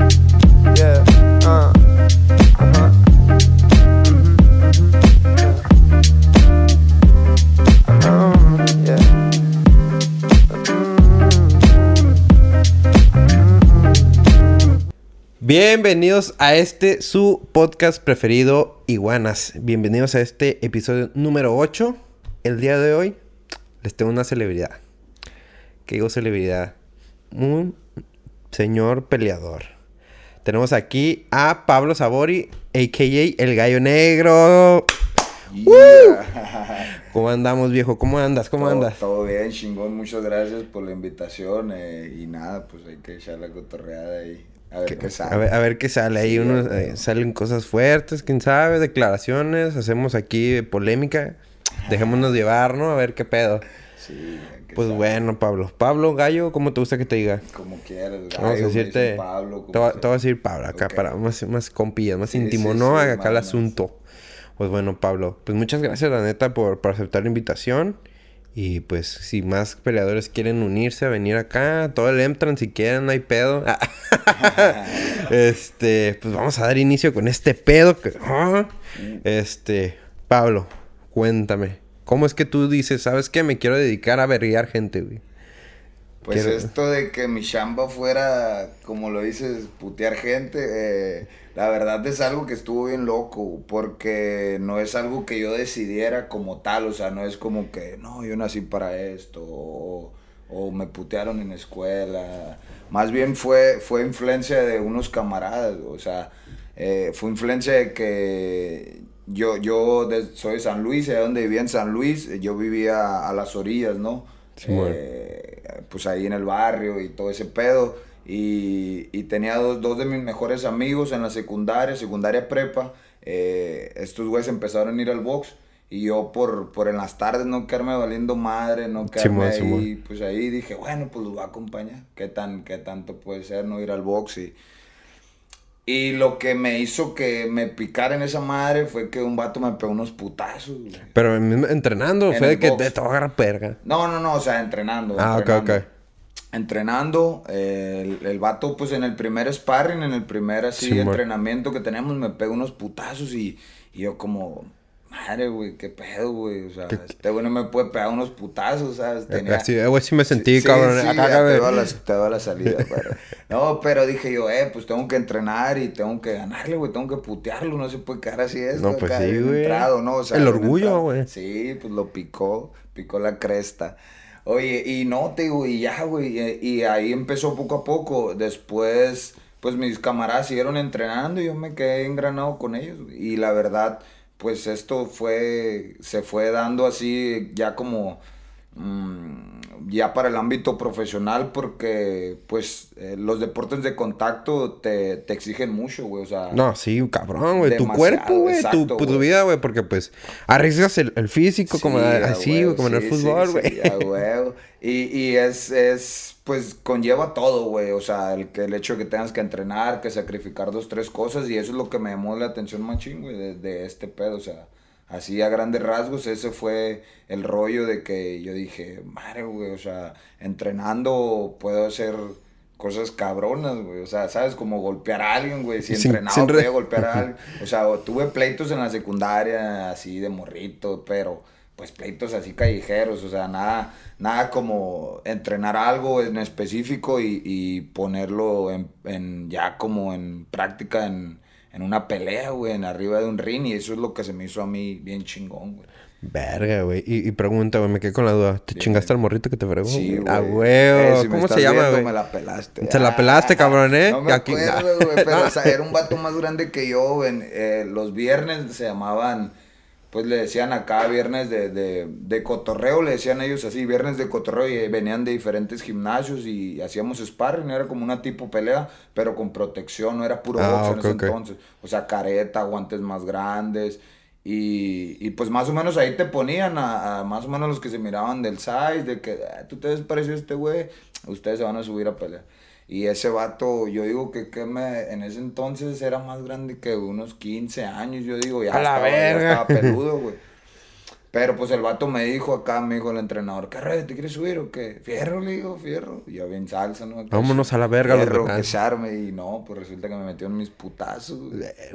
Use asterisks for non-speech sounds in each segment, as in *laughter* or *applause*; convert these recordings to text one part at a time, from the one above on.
Uh, uh-huh. Mhm, mhm, um. Bienvenidos a este su podcast preferido, Iguanas. Bienvenidos a este episodio número 8. El día de hoy les tengo una celebridad. ¿Qué digo celebridad? Un señor peleador. Tenemos aquí a Pablo Sabori, a.k.a. El Gallo Negro. Yeah. *laughs* ¿Cómo andamos, viejo? ¿Cómo andas? ¿Cómo todo, andas? Todo bien, chingón. Muchas gracias por la invitación. eh, y nada, pues hay que echar la cotorreada ahí. A ver qué, sale. A ver, a ver qué sale ahí. Sí, unos, eh, salen cosas fuertes, quién sabe, declaraciones. Hacemos aquí polémica. Dejémonos *laughs* llevar, ¿no? A ver qué pedo. Sí, que Pues bueno, Pablo. Pablo, gallo, ¿cómo te gusta que te diga? Como quieras, gallo, Vamos a decirte. Pablo, te, voy, sea. te voy a decir Pablo acá para más, más compillas, más Sí, íntimo, sí, ¿no? sí, acá el más, asunto. Pues bueno, Pablo, pues muchas gracias, la neta, por, por aceptar la invitación. Y pues, si más peleadores quieren unirse a venir acá, todo el entran si quieren, no hay pedo. *laughs* este, pues vamos a dar inicio con este pedo. Que, ah. Este, Pablo, cuéntame. ¿Cómo es que tú dices, sabes qué? Me quiero dedicar a verguiar gente, güey. Pues Quiero- esto de que mi chamba fuera, como lo dices, putear gente, eh, la verdad es algo que estuvo bien loco, porque no es algo que yo decidiera como tal, o sea, no es como que, no, yo nací para esto, o, o me putearon en la escuela, más bien fue, fue influencia de unos camaradas, o sea, eh, fue influencia de que yo, yo de- soy de San Luis, allá donde vivía en San Luis, yo vivía a las orillas, ¿no? Simón. Eh, pues ahí en el barrio y todo ese pedo. Y, y tenía dos, dos de mis mejores amigos en la secundaria, secundaria prepa. Eh, estos güeyes empezaron a ir al box. Y yo por, por en las tardes no quedarme valiendo madre, no quedarme ahí. Pues ahí dije, bueno, pues los voy a acompañar. ¿Qué, tan, ¿Qué tanto puede ser no ir al box? Y, y lo que me hizo que me picara en esa madre fue que un vato me pegó unos putazos. güey. Pero mismo En entrenando, fue de que box. te, agarrar perga. No, no, no, o sea, entrenando. Ah, ok, entrenando. ok. Entrenando, eh, el, el vato, pues en el primer sparring, en el primer así entrenamiento que tenemos, me pega unos putazos y, y yo como, madre, güey, qué pedo, güey. O sea, ¿Qué- este güey no me puede pegar unos putazos, ¿sabes? Tenía- Así, eh, güey, sí me sentí, Sí, cabrón. sí, acá, ya acá, te doy la, te doy la salida, *laughs* pero... No, pero dije yo, eh, pues tengo que entrenar y tengo que ganarle, güey, tengo que putearlo, no se puede quedar así esto. No, pues acá, sí, güey. entrado, ¿no? O sea, El orgullo, güey. Sí, pues lo picó, picó la cresta. Oye, y no, te digo, y ya, güey, y, y ahí empezó poco a poco. Después, pues mis camaradas siguieron entrenando y yo me quedé engranado con ellos. güey. Y la verdad, pues esto fue, se fue dando así ya como, ya para el ámbito profesional porque, pues, eh, los deportes de contacto te, te exigen mucho, güey, o sea. No, sí, cabrón, güey. Tu cuerpo, güey. Tu, exacto, tu güey. vida, güey. Porque, pues, arriesgas el, el físico como Sí, así, güey, como en el fútbol, güey. sí. Y, y es, es, pues, conlleva todo, güey. O sea, el, que, el hecho de que tengas que entrenar, que sacrificar dos, tres cosas. Y eso es lo que me llamó la atención machín, güey, de, de este pedo. O sea, así a grandes rasgos, ese fue el rollo de que yo dije, madre, güey, o sea, entrenando puedo hacer cosas cabronas, güey. O sea, ¿sabes? Como golpear a alguien, güey. Si Sin- entrenaba sin re- podía golpear a alguien. *laughs* O sea, o tuve pleitos en la secundaria, así de morrito, pero pues pleitos así callejeros, o sea, nada, nada como entrenar algo en específico y, y ponerlo en, en ya como en práctica en, en una pelea, güey, en arriba de un ring, y eso es lo que se me hizo a mí bien chingón, güey. Verga, güey. Y, y pregunta, güey, me quedé con la duda. ¿Te chingaste al morrito que te fregó? Sí, güey? güey. A Eh, si ¿Cómo se llama, güey? Me la pelaste. Se la pelaste, cabrón, ¿eh? No me Aquí- acuerdo, güey, pero o sea, *laughs* era un vato más grande que yo. En, eh, los viernes se llamaban, pues le decían acá viernes de, de, de cotorreo, le decían ellos así, viernes de cotorreo, y venían de diferentes gimnasios y hacíamos sparring, era como una tipo pelea, pero con protección, no era puro Ah, box en ese entonces. O sea, careta, guantes más grandes. Y, y pues más o menos ahí te ponían a, a más o menos los que se miraban del size, de que "Ah, tú te ves parecido a este güey, ustedes se van a subir a pelear. Y ese vato, yo digo que, que me, en ese entonces era más grande que unos 15 años, yo digo, ya, A la estaba, ya estaba peludo, güey. Pero pues el vato me dijo acá, me dijo el entrenador, ¿qué red? ¿Te quieres subir o qué? Fierro, le digo, fierro. Y yo bien salsa, ¿no? Vámonos a la verga, Fierro, que charme. Y no, pues resulta que me metió en mis putazos.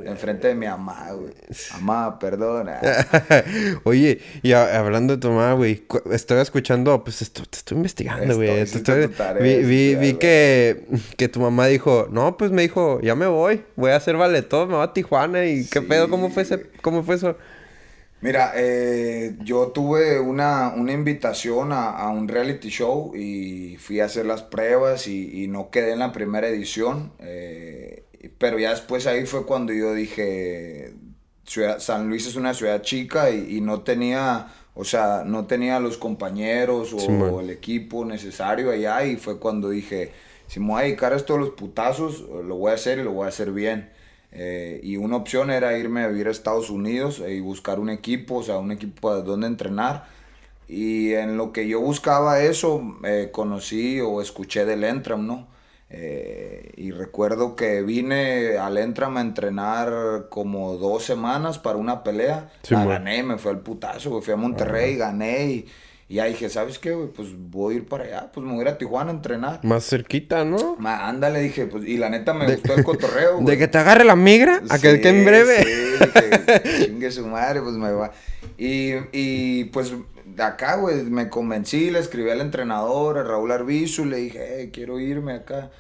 Enfrente de mi mamá, güey. Mamá, perdona. *laughs* Oye, y hablando de tu mamá, güey, estoy escuchando, pues esto, te estoy investigando, güey. Estoy- vi vi, vi que, que tu mamá dijo, no, pues me dijo, ya me voy, voy a hacer valetón, me voy a Tijuana y qué pedo, ¿cómo fue ese, cómo fue eso? Mira, eh, yo tuve una, una invitación a, a un reality show y fui a hacer las pruebas y, y no quedé en la primera edición. eh, pero ya después ahí fue cuando yo dije, ciudad- San Luis es una ciudad chica y, y no tenía, o sea, no tenía los compañeros o el equipo necesario allá y fue cuando dije, si me voy a dedicar a esto de los putazos, lo voy a hacer y lo voy a hacer bien. Eh, y una opción era irme a vivir a Estados Unidos eh, y buscar un equipo, o sea, un equipo de donde entrenar. Y en lo que yo buscaba eso, eh, conocí o escuché del Entram, ¿no? Eh, y recuerdo que vine al Entram a entrenar como dos semanas para una pelea. Sí, la gané, me fui al putazo. Fui a Monterrey, gané y, y ya dije, ¿sabes qué, güey? Pues voy a ir para allá, pues me voy a ir a Tijuana a entrenar. Más cerquita, ¿no? Ma, ándale, dije, pues, y la neta me gustó el cotorreo, *laughs* güey. De que te agarre la migra, a que, Sí, que en breve. Sí, dije, *laughs* chingue su madre, pues me va. Y, y pues de acá, güey, me convencí, le escribí al entrenador, a Raúl Arbizu, le dije, hey, quiero irme acá.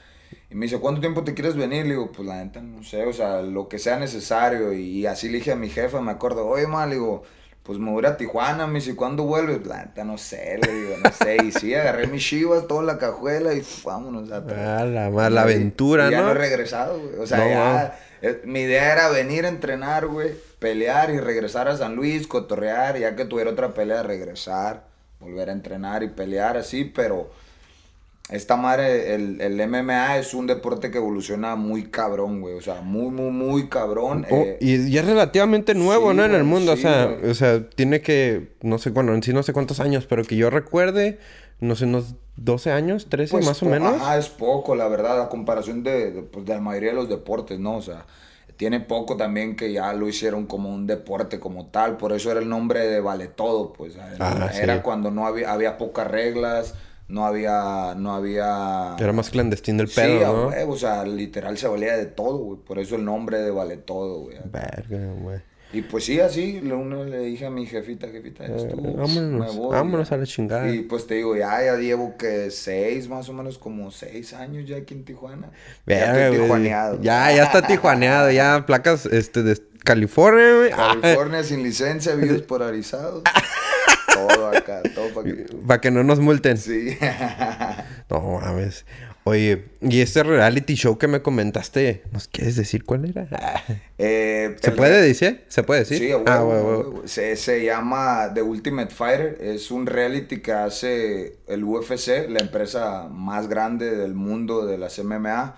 Y me dice, ¿cuánto tiempo te quieres venir? Le digo, pues la neta, no sé, o sea, lo que sea necesario. Y, así le dije a mi jefa, me acuerdo, oye, ma, le digo, pues me voy a Tijuana, me dice, ¿cuándo vuelves? La neta, no sé, le digo, no sé. Y sí, agarré mis chivas, toda la cajuela y vámonos a Ah, la, ma- la aventura, y ya ¿no? no he regresado, güey. O sea, No, ya. eh, mi idea era venir a entrenar, güey. Pelear y regresar a San Luis, cotorrear. Ya que tuviera otra pelea, regresar. Volver a entrenar y pelear así, pero. Esta madre, el, el MMA es un deporte que evoluciona muy cabrón, güey. O sea, muy, muy, muy cabrón. Oh, eh, y, y es relativamente nuevo, sí, ¿no? En el mundo, o sea, güey. o sea, tiene que, no sé, bueno, en sí no sé cuántos años, pero que yo recuerde, no sé, unos 12 años, 13 Pues, más o menos. Ajá, es poco, la verdad, a comparación de, de, pues, de la mayoría de los deportes, ¿no? O sea, tiene poco también que ya lo hicieron como un deporte como tal, por eso era el nombre de Vale Todo, pues. Ah, era cuando no había, había pocas reglas, no había, no había... Era más clandestino el Sí, pedo, a ¿no? o sea, literal se valía de todo, güey, por eso el nombre de Vale Todo, güey. Verga, güey. Y pues sí, así, le, uno le dije a mi jefita, jefita, ya Eh, estuvo, vámonos, me voy, vámonos ya. a la chingada. Y pues te digo, ya, ya llevo que seis, más o menos como seis años ya aquí en Tijuana. ya Verga, estoy güey. tijuaneado. Ya, ya está *laughs* tijuaneado, ya placas, este, de California, güey. California sin licencia, videos *laughs* polarizados. *laughs* todo acá, todo para que... *laughs* Para que no nos multen. Sí. *laughs* No mames. Oye, y este reality show que me comentaste, ¿nos quieres decir cuál era? *laughs* Eh, ¿Se el- puede decir? ¿Se puede decir? Sí, a huevo, ah. Se, se llama The Ultimate Fighter. Es un reality que hace el UFC, la empresa más grande del mundo de las MMA.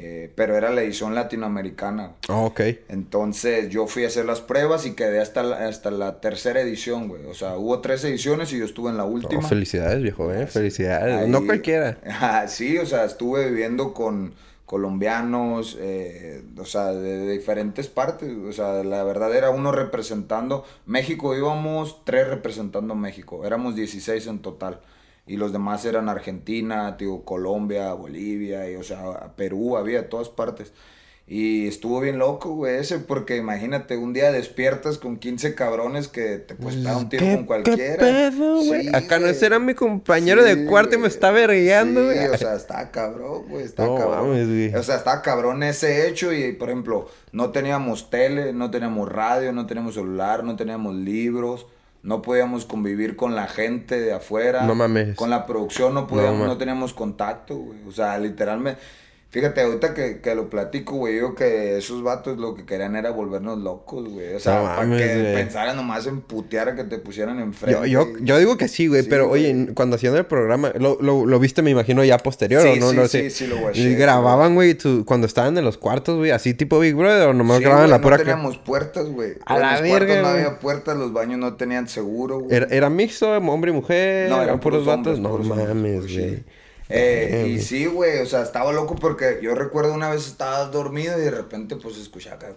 Eh, pero era la edición latinoamericana. Ah, ok. Entonces yo fui a hacer las pruebas y quedé hasta la, hasta la tercera edición, güey. O sea, hubo tres ediciones y yo estuve en la última. Oh, felicidades, viejo, eh. Felicidades. Ahí- No cualquiera. Ajá, *laughs* sí, o sea, estuve viviendo con colombianos, eh, o sea, de, de diferentes partes. O sea, la verdad era uno representando México, íbamos tres representando México. Éramos 16 en total. Y los demás eran Argentina, tío, Colombia, Bolivia, y, o sea, Perú, había todas partes. Y estuvo bien loco, güey, ese, porque imagínate, un día despiertas con 15 cabrones que te puedes un tiro ¿Qué- con cualquiera. ¿Qué pedo, güey? Sí, Acá no ese era mi compañero de cuarto y me está vergueando, Sí, güey. o sea, está cabrón, güey, está No cabrón. mames, güey. O sea, está cabrón ese hecho y, por ejemplo, no teníamos tele, no teníamos radio, no teníamos celular, no teníamos libros, no podíamos convivir con la gente de afuera. No mames. Con la producción no podíamos, No teníamos contacto, güey. O sea, literalmente... Fíjate, ahorita que, que lo platico, güey, digo que esos vatos lo que querían era volvernos locos, güey. O sea, No para mames, que güey. pensaran nomás en putear a que te pusieran Yo, enfrente. yo, yo digo que sí, güey, Sí, pero güey. oye, cuando hacían el programa, lo, lo, lo viste, me imagino, ya posterior, Sí, ¿o no? sí, no sí, sé. sí lo watché, Y sí, grababan, güey, tu- cuando estaban en los cuartos, güey, así tipo Big Brother, o nomás Sí, grababan güey, la pura... No teníamos puertas, güey. A En la los cuartos verga, no güey. había puertas, los baños no tenían seguro, güey. ¿Era, ¿Era mixto, hombre y mujer? No, eran puros puros vatos? No mames, güey. Eh, y sí, güey, o sea, estaba loco porque yo recuerdo una vez estaba dormido y de repente pues escuchaba acá.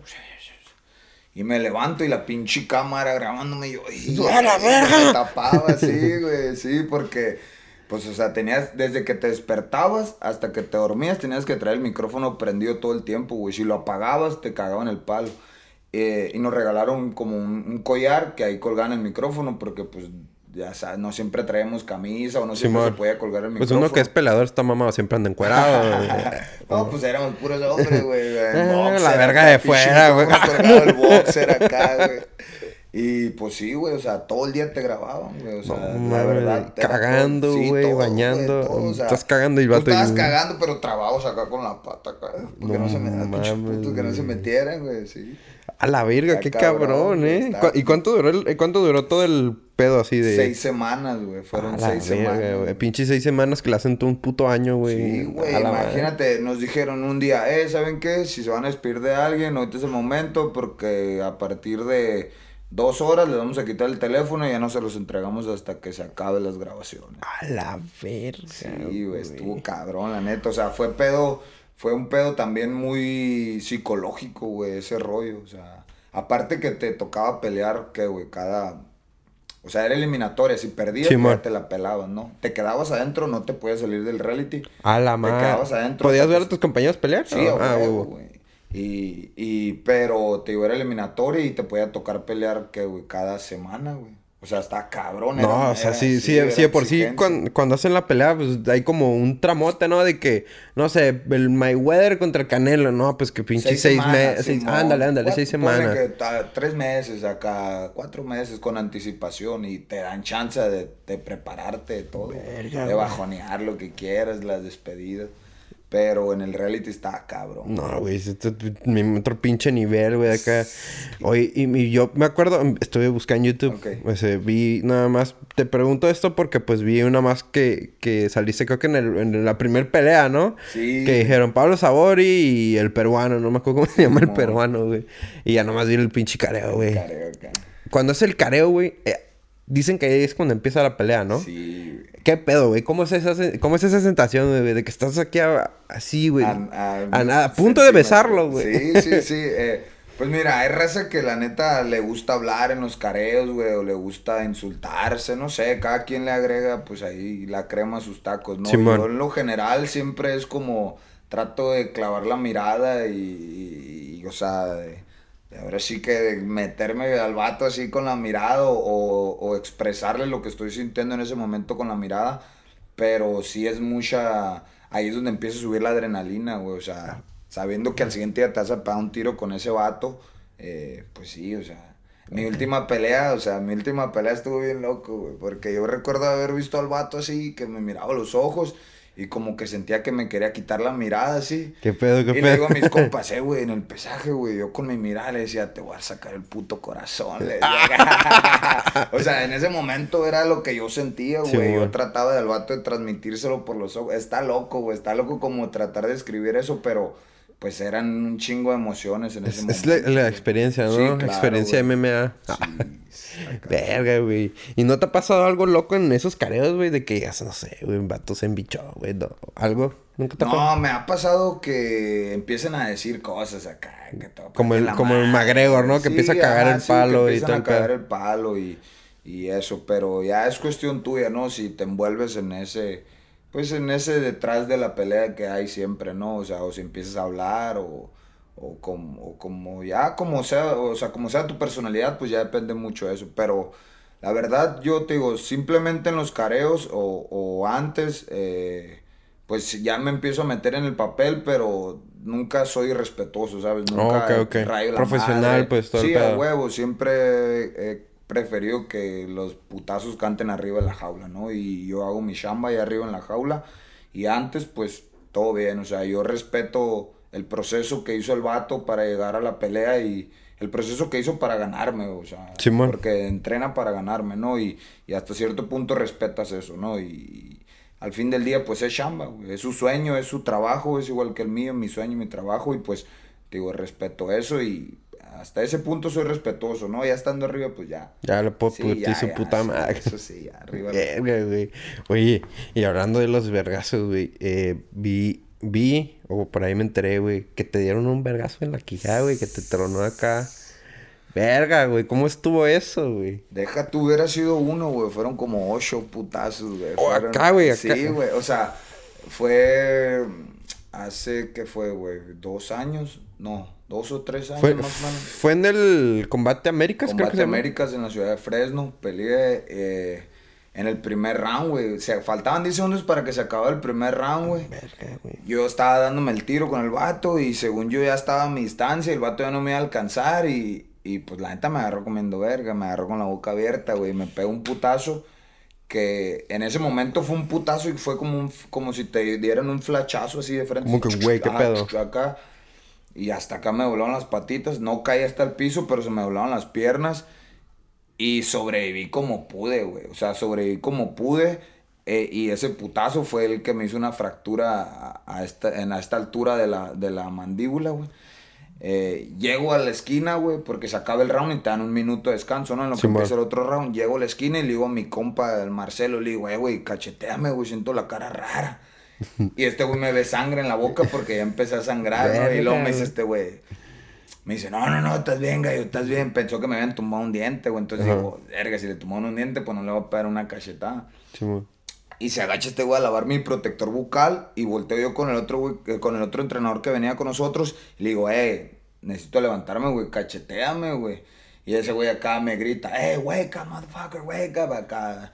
Y me levanto y la pinche cámara grabándome y yo, ¡y ¡A la verga! Me tapaba, sí, güey, sí, porque, pues, o sea, tenías, desde que te despertabas hasta que te dormías, tenías que traer el micrófono prendido todo el tiempo, güey. Si lo apagabas, te cagaban el palo. Eh, y nos regalaron como un, un collar que ahí colgaban el micrófono, porque, pues, ya sabes, no siempre traemos camisa o no siempre se podía colgar el Pues micrófono. uno que es pelador está mamado, siempre anda encuerado. *laughs* No, pues éramos puros hombres, güey. Eh, la verga de fuera, güey. El boxer acá, güey. Y pues sí, güey, o sea, todo el día te grababan, güey. O sea, No, la verdad. cagando, sí, güey, bañando. todo, o sea, Estás cagando y el tú Estabas cagando, pero trabados acá con la pata acá. Porque no, No se me que no se güey. metieran, güey, sí. A la verga, qué cabrón, cabrón, güey, ¿eh? está- ¿Cu- ¿Y cuánto duró, el, cuánto duró todo el pedo así de...? Seis semanas, güey. Fueron A la seis verga, semanas. güey. Pinche seis semanas que le hacen todo un puto año, güey. Sí, güey, la madre. imagínate, nos dijeron un día, eh, ¿saben qué? Si se van a despedir de alguien, ahorita es el momento porque a partir de dos horas les vamos a quitar el teléfono y ya no se los entregamos hasta que se acaben las grabaciones. A la verga. Sí, güey, estuvo cabrón, la neta, o sea, fue pedo, fue un pedo también muy psicológico, güey, ese rollo, o sea, aparte que te tocaba pelear, que, güey, cada... O sea, era eliminatoria, si perdías, te la pelaban, ¿no? Te quedabas adentro, no te podías salir del reality. A la Te madre. quedabas adentro. ¿Podías ver a tus compañeros pelear? Sí, ah, a ah, güey. Y, y, pero te iba a ir eliminatoria y te podía tocar pelear, que, güey, cada semana, güey. O sea, está cabrón. era- No, o sea, era- sí, sí, era sí, de por sí, cuando, cuando hacen la pelea, pues hay como un tramote, ¿no? De que, no sé, el Mayweather contra el Canelo, no, pues que pinche seis, semanas, meses. Ándale, ándale, Cuatro- seis semanas. que tres meses acá, cuatro meses con anticipación y te dan chance de, de prepararte de todo. Verga, de bajonear lo que quieras, las despedidas. Pero en el reality está cabrón. No, güey, es otro, pinche nivel, güey, acá. Oye, y, y yo me acuerdo, estuve buscando en YouTube, Ok. pues, eh, vi nada más, te pregunto esto porque pues vi una más que, que saliste, creo que en, el, en la primer pelea, ¿no? Sí. Que dijeron Pablo Sabori y el peruano, no me acuerdo cómo *laughs* se llama el peruano, güey. Y ya nomás vi el pinche careo, güey. Careo acá. Cuando es el careo, güey, eh, dicen que ahí es cuando empieza la pelea, ¿no? Sí. ¿Qué pedo, güey? ¿Cómo es esa, cómo es esa sensación, güey? De que estás aquí a- así, güey. A, A nada, a punto de besarlo, güey. Sí, sí, *laughs* sí. eh, pues mira, hay raza que la neta le gusta hablar en los careos, güey, o le gusta insultarse, no sé, cada quien le agrega, pues ahí la crema a sus tacos, ¿no? Simón. Yo en lo general siempre es como trato de clavar la mirada y, y- y, o sea, de, de ahora sí que meterme al vato así con la mirada o, o expresarle lo que estoy sintiendo en ese momento con la mirada, pero sí es mucha, ahí es donde empieza a subir la adrenalina, güey, o sea, sabiendo que al siguiente día te vas a un tiro con ese vato, eh, pues sí, o sea, mi última pelea, o sea, mi última pelea estuvo bien loco, güey, porque yo recuerdo haber visto al vato así, que me miraba los ojos y como que sentía que me quería quitar la mirada así. ¿Qué pedo, qué Y pedo? le digo a mis compas, *laughs* eh, güey, en el pesaje, güey, yo con mi mirada le decía, te voy a sacar el puto corazón. le *laughs* decía. *laughs* o sea, en ese momento era lo que yo sentía, Sí, güey. yo trataba del vato de transmitírselo por los ojos. Está loco, güey, está loco como tratar de escribir eso, pero pues eran un chingo de emociones en ese Es, momento. es la, experiencia, ¿no? Sí, claro, experiencia güey. MMA. Sí, está Verga, güey. ¿Y no te ha pasado algo loco en esos careos, güey? De que ya, no sé, güey, un vato se embichó, güey. no, ¿Algo? ¿Nunca te? No, me ha pasado que empiecen a decir cosas acá. que Como el- como el McGregor, ¿no? Que empieza a cagar el palo que y todo a cagar el palo y, y eso. Pero ya es cuestión tuya, ¿no? Si te envuelves en ese... Pues en ese detrás de la pelea que hay siempre, ¿no? O sea, o si empiezas a hablar o... O como, o como ya, como sea, o sea, como sea tu personalidad, pues ya depende mucho de eso. Pero la verdad, yo te digo, simplemente en los careos o, o antes, eh, pues ya me empiezo a meter en el papel, pero nunca soy respetuoso, ¿sabes? Nunca ok, ok. rayo la Profesional, madre. pues, todo el Sí, a pedo. huevo, siempre preferido que los putazos canten arriba de la jaula, ¿no? Y yo hago mi chamba ahí arriba en la jaula. Y antes, pues, todo bien, o sea, yo respeto el proceso que hizo el vato para llegar a la pelea y el proceso que hizo para ganarme, o sea, Simón. porque entrena para ganarme, ¿no? Y, y hasta cierto punto respetas eso, ¿no? Y, al fin del día, pues es chamba, güey. Es su sueño, es su trabajo, es igual que el mío, mi sueño y mi trabajo. Y pues, digo, respeto eso y hasta ese punto soy respetuoso, ¿no? Ya estando arriba, pues ya. Ya le puedo Sí, su ya, puta madre. Eso sí, ya, arriba. *laughs* Verga, güey. Oye, y hablando de los vergazos, güey, eh, vi, vi, o por ahí me enteré, güey, que te dieron un vergazo en la quijada, güey, que te tronó acá. Verga, güey. ¿Cómo estuvo eso, güey? Deja tú, hubiera sido uno, güey. Fueron como ocho putazos, güey. Oh, Fueron- acá, güey, acá. Sí, güey. O sea, fue hace, ¿qué fue, güey? ¿Dos años? No, dos o tres años Fue, más o menos. fue en el Combate Américas, creo que Combate se llama. Américas en la ciudad de Fresno. Peleé eh, en el primer round, güey. O sea, faltaban 10 segundos para que se acabara el primer round, güey. Yo estaba dándome el tiro con el vato y según yo ya estaba a mi distancia, el vato ya no me iba a alcanzar y, y pues la neta me agarró comiendo verga, me agarró con la boca abierta, güey, me pegó un putazo que en ese momento fue un putazo y fue como un, como si te dieran un flachazo así de frente. Como que, güey, ¿qué pedo? Acá. Y hasta acá me doblaron las patitas, no caí hasta el piso, pero se me doblaron las piernas. Y sobreviví como pude, güey. O sea, sobreviví como pude. eh, y ese putazo fue el que me hizo una fractura a, a esta, en a esta altura de la, de la mandíbula, güey. Eh, llego a la esquina, güey, porque se acaba el round y te dan un minuto de descanso, ¿no? En lo que Simón. empieza el otro round. Llego a la esquina y le digo a mi compa, el Marcelo, le digo, eh, güey, cacheteame, güey, siento la cara rara. Y este güey me ve sangre en la boca porque ya empecé a sangrar, ¿no? Y luego me dice este güey, me dice, no, no, no, estás bien, gallo, estás bien. Pensó que me habían tumbado un diente, güey. Entonces Ajá. digo, verga, si le tumbaron un diente, pues no le voy a pegar una cachetada. Simón. Y se agacha este güey a lavar mi protector bucal y volteo yo con el otro güey, eh, con el otro entrenador que venía con nosotros y le digo, eh, necesito levantarme, güey, cacheteame, güey. Y ese güey acá me grita, eh, wake up, motherfucker, wake up, acá.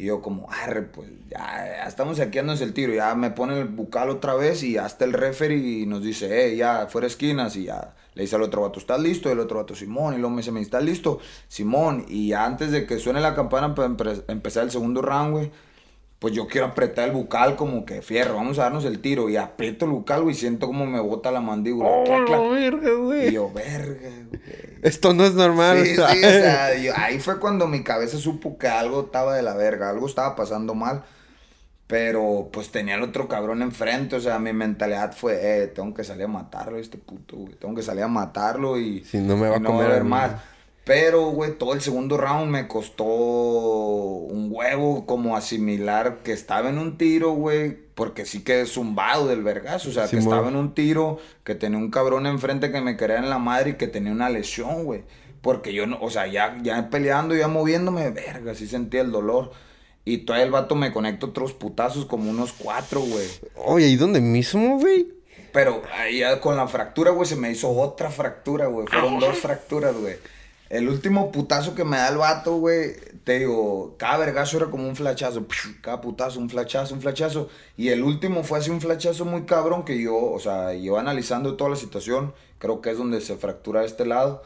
Y yo como, arre, pues ya, ya estamos aquí dándose el tiro. Ya me pone el bucal otra vez y hasta el referee y nos dice, eh, ya, fuera esquinas. Y ya le dice al otro vato, ¿estás listo? Y el otro vato, Simón. Y luego me dice, ¿me estás listo? Simón. Y antes de que suene la campana para empe- empezar el segundo round, güey, pues yo quiero apretar el bucal como que fierro, vamos a darnos el tiro. Y aprieto el bucal, güey, y siento como me bota la mandíbula. clac, clac. Oh, verga, Y güey. yo, verga, güey. Esto no es normal. Sí, sí, o *laughs* sea, yo- ahí fue cuando mi cabeza supo que algo estaba de la verga, algo estaba pasando mal. Pero pues tenía el otro cabrón enfrente, o sea, mi mentalidad fue, eh, tengo que salir a matarlo este puto, güey. Tengo que salir a matarlo y, Si no me va y a no comer a haber mí. más. Pero, güey, todo el segundo round me costó un huevo como asimilar que estaba en un tiro, güey, porque sí quedé zumbado del vergazo, o sea, que estaba en un tiro, que tenía un cabrón enfrente que me quería en la madre y que tenía una lesión, güey. Porque yo no, o sea, ya, ya peleando, ya moviéndome, verga, sí sentía el dolor. Y todavía el vato me conecta otros putazos como unos cuatro, güey. Oye, ¿y dónde mismo, güey? Pero ahí con la fractura, güey, se me hizo otra fractura, güey. Fueron dos fracturas, güey. El último putazo que me da el vato, güey, te digo, cada vergazo era como un flachazo. Cada putazo, un flachazo, un flachazo. Y el último fue así un flachazo muy cabrón que yo, o sea, yo analizando toda la situación, creo que es donde se fractura este lado.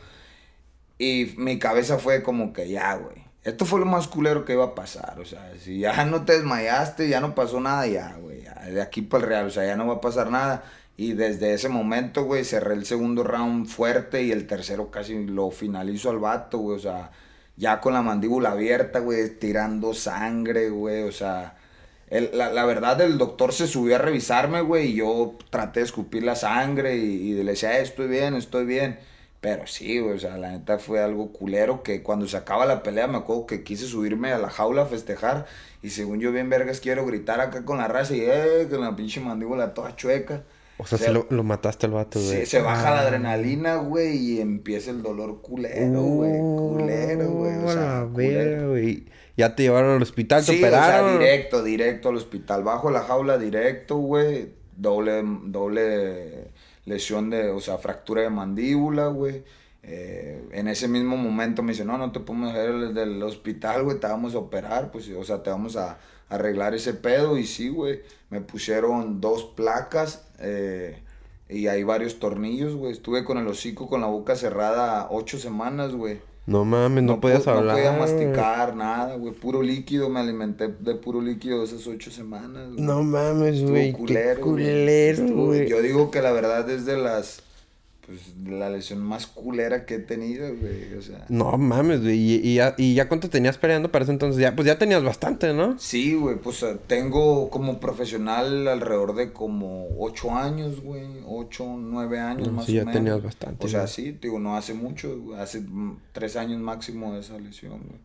Y mi cabeza fue como que ya, güey. Esto fue lo más culero que iba a pasar. O sea, si ya no te desmayaste, ya no pasó nada, ya, güey. de aquí para el real, o sea, ya no va a pasar nada. Y desde ese momento, güey, cerré el segundo round fuerte y el tercero casi lo finalizo al vato, güey. O sea, ya con la mandíbula abierta, güey, tirando sangre, güey. O sea, el- la, la verdad, el doctor se subió a revisarme, güey, y yo traté de escupir la sangre y, y le decía, "Eh, estoy bien, estoy bien. Pero sí, güey, o sea, la neta fue algo culero que cuando se acaba la pelea me acuerdo que quise subirme a la jaula a festejar y según yo bien vergas quiero gritar acá con la raza y eh, con la pinche mandíbula toda chueca. O sea, Se- sí lo, lo mataste al vato, güey. Sí, se baja la Ah. adrenalina, güey, y empieza el dolor culero, güey, culero, güey, o Uh, sea, verga, güey. Ya te llevaron al hospital, te Sí, o sea, operaron. directo, directo al hospital. Bajo la jaula, directo, güey. Doble, doble lesión de, o sea, fractura de mandíbula, güey. Eh, en ese mismo momento me dice, no, no te podemos dejar del hospital, güey, te vamos a operar, pues, o sea, te vamos a arreglar ese pedo. Y sí, güey, me pusieron dos placas eh, y hay varios tornillos, güey. Estuve con el hocico, con la boca cerrada ocho semanas, güey. No mames, no, pu- podías hablar. No podía masticar nada, güey. Puro líquido, me alimenté de puro líquido esas ocho semanas. No mames, güey. Culero, culero, güey. Yo digo que la verdad es de las. Pues la lesión más culera que he tenido, güey. O sea. No mames, güey. ¿Y, y ya, ¿Y ya cuánto tenías peleando para ese entonces? Ya, pues ya tenías bastante, ¿no? Sí, güey, pues eh, tengo como profesional alrededor de como ocho años, güey, ocho, nueve años No, más sí, o ya menos. tenías bastante, O sea, ¿no? sí, digo, no hace mucho, güey, hace mm, tres años máximo de esa lesión, güey.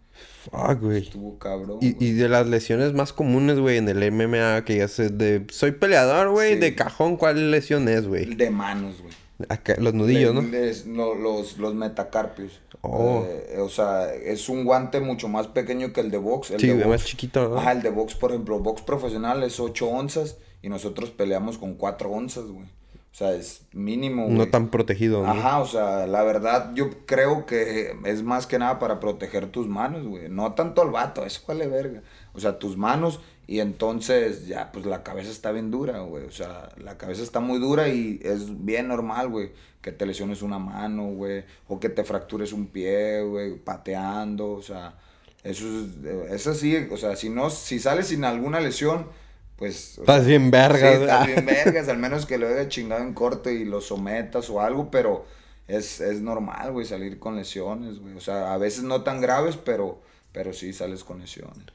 Fuck, güey. Estuvo cabrón. Y, güey. y de las lesiones más comunes, güey, en el MMA, que ya sé de... Soy peleador, güey, Sí. de cajón, ¿cuál lesión es, güey? De manos, güey. Acá, los nudillos, ¿no? Les- no, los, los metacarpios. Oh. Eh, o sea, es un guante mucho más pequeño que el de box. El Sí, de box- más chiquito, ¿no? Ajá, el de box, por ejemplo, box profesional es 8 onzas y nosotros peleamos con 4 onzas, güey. O sea, es mínimo, güey. No tan protegido, ¿no? Ajá, o sea, la verdad yo creo que es más que nada para proteger tus manos, güey. No tanto al vato, eso vale verga. O sea, tus manos y entonces ya, pues la cabeza está bien dura, güey. O sea, la cabeza está muy dura y es bien normal, güey. Que te lesiones una mano, güey. O que te fractures un pie, güey, pateando, o sea. Eso es, es así, o sea, si no, si sales sin alguna lesión, pues... Estás sea, bien vergas, Sí, estás güey. bien *laughs* vergas, al menos que lo haya chingado en corte y lo sometas o algo, pero es, es normal, güey, salir con lesiones, güey. O sea, a veces no tan graves, pero, pero sí sales con lesiones.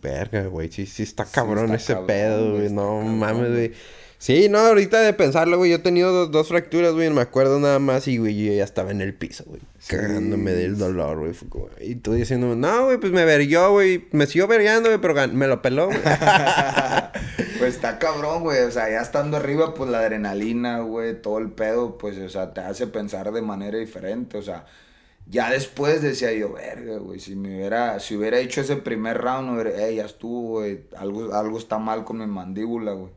Verga, güey, sí, sí está cabrón está ese cabrón, pedo, güey, No cabrón, mames, güey. Sí, no, ahorita de pensarlo, güey, yo he tenido dos, dos fracturas, güey, no me acuerdo nada más y, güey, yo ya estaba en el piso, güey. Sí. Cagándome del dolor, güey. Y tú diciendo, no, güey, pues me verguió, güey. Me siguió vergueando, güey, pero me lo peló, güey. *laughs* pues está cabrón, güey. O sea, ya estando arriba, pues la adrenalina, güey, todo el pedo, pues, o sea, te hace pensar de manera diferente. O sea, ya después decía yo, verga, güey, si me hubiera, si hubiera hecho ese primer round, hubiera, "Ey, ya estuvo, güey, algo, algo está mal con mi mandíbula, güey.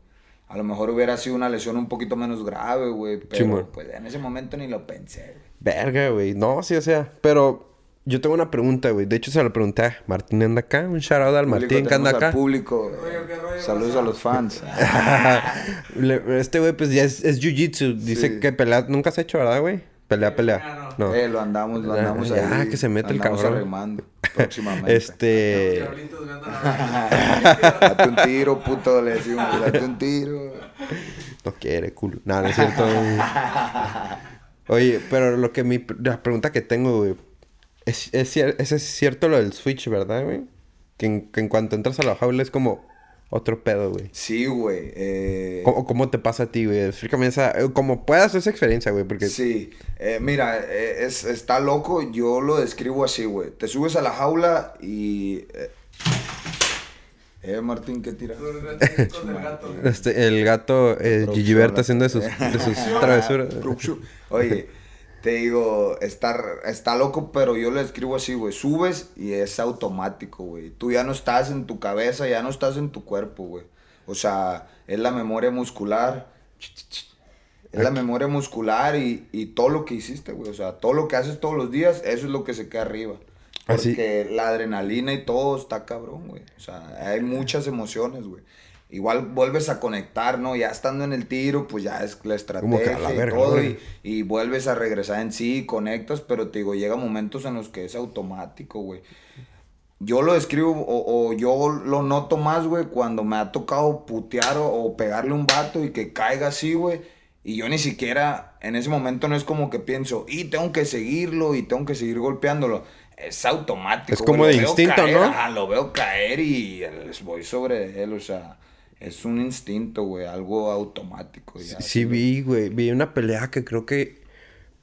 A lo mejor hubiera sido una lesión un poquito menos grave, güey, pero pues en ese momento ni lo pensé, güey. Verga, güey. No, sí, o sea, pero yo tengo una pregunta, güey. De hecho, se la pregunté a Martín anda acá. Un shout out al Martín que anda tenemos al acá. público. rollo, qué rollo, Saludos a los fans. *laughs* Este güey, pues ya es, es jiu-jitsu. Dice Sí. que pelea. Nunca has hecho, ¿verdad, güey? Pelea, pelea. No. Eh, lo andamos, lo andamos Ya, ahí. que se mete el andamos cabrón. arrimando *laughs* próximamente. Este. Date un tiro, puto, le decimos, date un tiro. No quiere, culo. No, no es cierto. Oye, pero lo que mi... La pregunta que tengo, güey. Es, es, es, es cierto lo del Switch, ¿verdad, güey? Que en, que en cuanto entras a la jaula es como otro pedo, güey. Sí, güey. Eh, ¿Cómo, cómo te pasa a ti, güey? Explícame esa... eh, Como puedas esa experiencia, güey, porque... Sí, eh, mira, eh, es, está loco, yo lo describo así, güey. Te subes a la jaula y... Eh, eh, Martín, ¿qué tiras? Este, el gato eh, Producción, Gigi Berta la- haciendo de sus, de sus travesuras. Oye, te digo, está, está loco, pero yo lo escribo así, güey. Subes y es automático, güey. Tú ya no estás en tu cabeza, ya no estás en tu cuerpo, güey. O sea, es la memoria muscular. Es la memoria muscular y, y todo lo que hiciste, güey. O sea, todo lo que haces todos los días, eso es lo que se queda arriba. Así- Porque la adrenalina y todo está cabrón, güey. O sea, hay muchas emociones, güey. Igual vuelves a conectar, ¿no? Ya estando en el tiro, pues ya es la estrategia la y todo. Y, y vuelves a regresar en sí, conectas, pero te digo, llega momentos en los que es automático, güey. Yo lo escribo o, o yo lo noto más, güey, cuando me ha tocado putear o, o pegarle un vato y que caiga así, güey. Y yo ni siquiera, en ese momento no es como que pienso, y tengo que seguirlo y tengo que seguir golpeándolo. Es automático. Es como güey, de instinto, caer, ¿no? lo veo caer y les voy sobre él, o sea, es un instinto, güey, algo automático. ya, Sí, lo- vi, güey. Vi una pelea que creo que...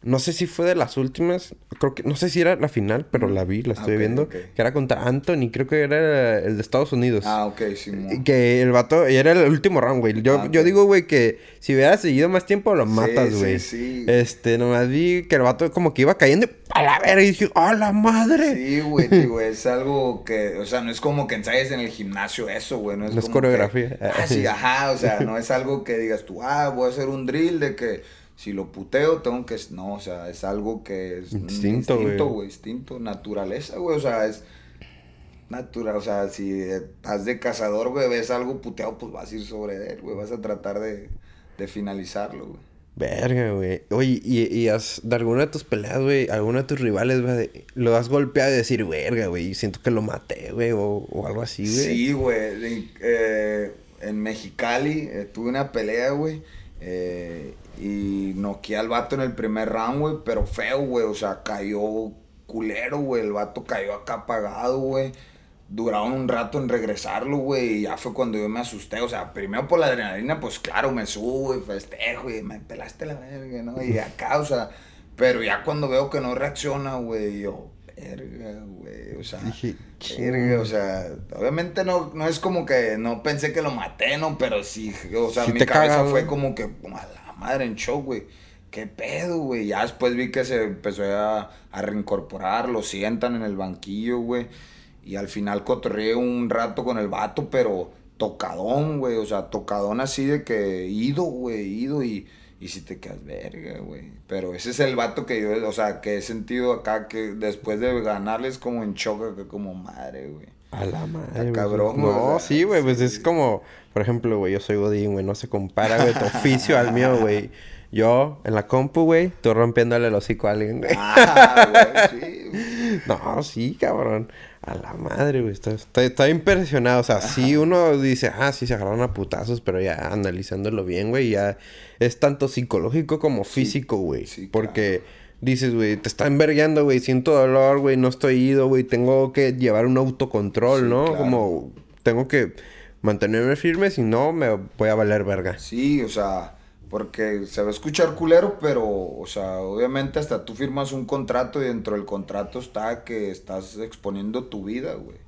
No sé si fue de las últimas. Creo que... No sé si era la final, pero la vi, la estoy Ah, ok, viendo. Que era contra Anthony. Creo que era el de Estados Unidos. Ah, ok, sí, Y Que el vato... Y era el último round, güey. Yo, Ah, yo digo, güey, que si hubiera seguido más tiempo lo matas, sí, güey. sí. Este, nomás vi que el vato como que iba cayendo a la verga. Y dije, ¡a la madre! Sí, güey, digo, es algo que, o sea, no es como que ensayes en el gimnasio eso, güey, no es No es coreografía. que- ah, sí, *laughs* ajá, o sea, no es algo que digas tú, ah, voy a hacer un drill de que si lo puteo tengo que, no, o sea, es algo que es Instinto, güey. instinto, güey, instinto, naturaleza, güey, o sea, es natural, o sea, si estás de cazador, güey, ves algo puteado, pues vas a ir sobre él, güey, vas a tratar de, de finalizarlo, güey. Verga, güey. Oye, y, y has, de alguna de tus peleas, güey, alguno de tus rivales, güey, lo has golpeado y decir, verga, güey, siento que lo maté, güey, o, o algo así, güey. Sí, güey. En, eh, en Mexicali eh, tuve una pelea, güey. Eh, y noqueé al vato en el primer round, güey. Pero feo, güey. O sea, cayó culero, güey. El vato cayó acá apagado, güey. Duraron un rato en regresarlo, güey. Y ya fue cuando yo me asusté. O sea, primero por la adrenalina, pues claro, me subo y festejo. Y me pelaste la verga, ¿no? Y acá, o sea. Pero ya cuando veo que no reacciona, güey, yo, verga, güey. O sea, Dije, verga, o sea, obviamente no, no es como que no pensé que lo maté, ¿no? Pero sí, o sea, Sí mi cabeza caga, fue como que, a la madre, en shock, güey. ¿Qué pedo, güey? Ya después vi que se empezó a, a reincorporar, lo sientan en el banquillo, güey. Y al final cotorreé un rato con el vato, pero tocadón, güey. O sea, tocadón así de que ido, güey, ido y, y si te quedas verga, güey. Pero ese es el vato que yo, o sea, que he sentido acá que después de ganarles como en shock, acá como madre, güey. A la madre. Está güey. cabrón, No, o sea, sí, güey, pues sí. es como, por ejemplo, güey, yo soy Godín, güey, no se compara, güey, tu oficio al mío, güey. Yo, en la compu, güey, tú rompiéndole el hocico a alguien, güey. Ah, güey, sí. güey. No, sí, cabrón. A la madre, güey. Estoy, estoy impresionado. O sea, sí uno dice, ah, sí se agarraron a putazos, pero ya analizándolo bien, güey, ya es tanto psicológico como físico, güey. sí, Porque dices, güey, te está envergueando, güey, siento dolor, güey, no estoy ido, güey, tengo que llevar un autocontrol, Sí, ¿no? claro. Como tengo que mantenerme firme, si no, me voy a valer verga. Sí, o sea, porque se va a escuchar culero, pero, o sea, obviamente hasta tú firmas un contrato y dentro del contrato está que estás exponiendo tu vida, güey.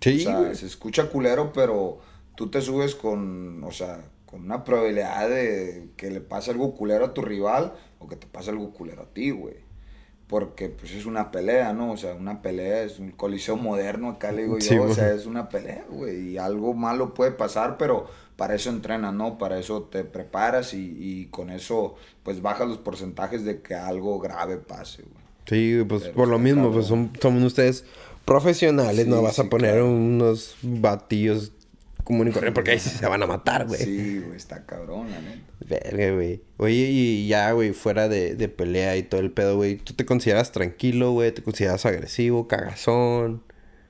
Sí, o sea, güey. se escucha culero, pero tú te subes con, o sea, con una probabilidad de que le pase algo culero a tu rival o que te pase algo culero a ti, güey. Porque pues es una pelea, ¿no? O sea, una pelea es un coliseo moderno, acá le digo yo, Sí, o sea, es una pelea, güey. Y algo malo puede pasar, pero para eso entrenas, ¿no? Para eso te preparas y, y con eso pues bajas los porcentajes de que algo grave pase, güey. Sí, güey, pues Pero por lo mismo, pues son, son ustedes profesionales, Sí, no vas a poner claro. unos batillos corriente porque ahí se van a matar, güey. Sí, güey, está cabrón, la neta. Verga, güey. Oye, y ya, güey, fuera de, de pelea y todo el pedo, güey, ¿tú te consideras tranquilo, güey? ¿Te consideras agresivo, cagazón?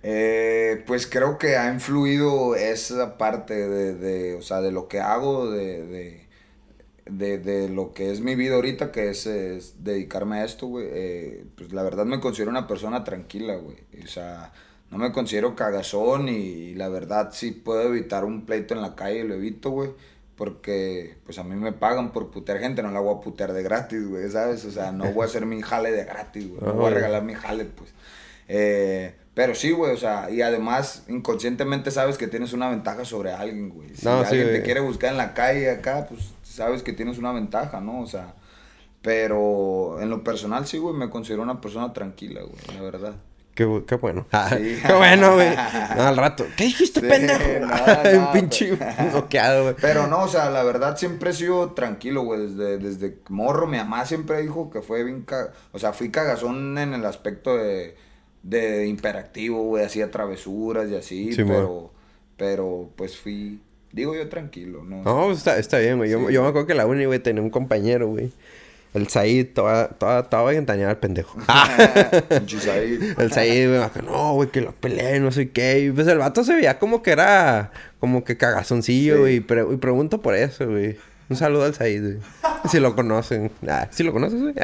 Eh, pues creo que ha influido esa parte de, de, o sea, de lo que hago, de, de, de, de lo que es mi vida ahorita, que es, es dedicarme a esto, güey. Eh, pues la verdad me considero una persona tranquila, güey. O sea, no me considero cagazón y, la verdad si puedo evitar un pleito en la calle, lo evito, güey. Porque, pues a mí me pagan por putear gente, no la voy a putear de gratis, güey, ¿sabes? O sea, no voy a hacer mi jale de gratis, güey. No voy a regalar mi jale, pues. Eh, pero sí, güey, o sea, y además inconscientemente sabes que tienes una ventaja sobre alguien, güey. Si No, sí, alguien te quiere buscar en la calle acá, pues sabes que tienes una ventaja, ¿no? O sea, pero en lo personal sí, güey, me considero una persona tranquila, güey, la verdad. Qué, qué bueno. Sí. *laughs* qué bueno, güey. *laughs* No, al rato. ¿Qué dijiste, Sí, pendejo? no, *laughs* pinche noqueado, güey. Pero no, o sea, la verdad siempre he sido tranquilo, güey. Desde, desde morro, mi mamá siempre dijo que fue bien... ca- O sea, fui cagazón en el aspecto de, de imperactivo, güey. Hacía travesuras y así, Sí, pero... Pero, pues fui... Digo yo tranquilo, ¿no? No, pues está, está bien, güey. Yo, Sí. yo me acuerdo que la uni, güey, tenía un compañero, güey. El Said, toda, toda, toda al pendejo. *laughs* Ahí. El Said, güey, acuerdo, no, güey, que lo peleé, no sé qué. Y pues el vato se veía como que era, como que cagazoncillo, Sí. güey. Y, pre- y pregunto por eso, güey. Un saludo al Said, güey. Si lo conocen. Ah, ¿Sí lo conoces, güey?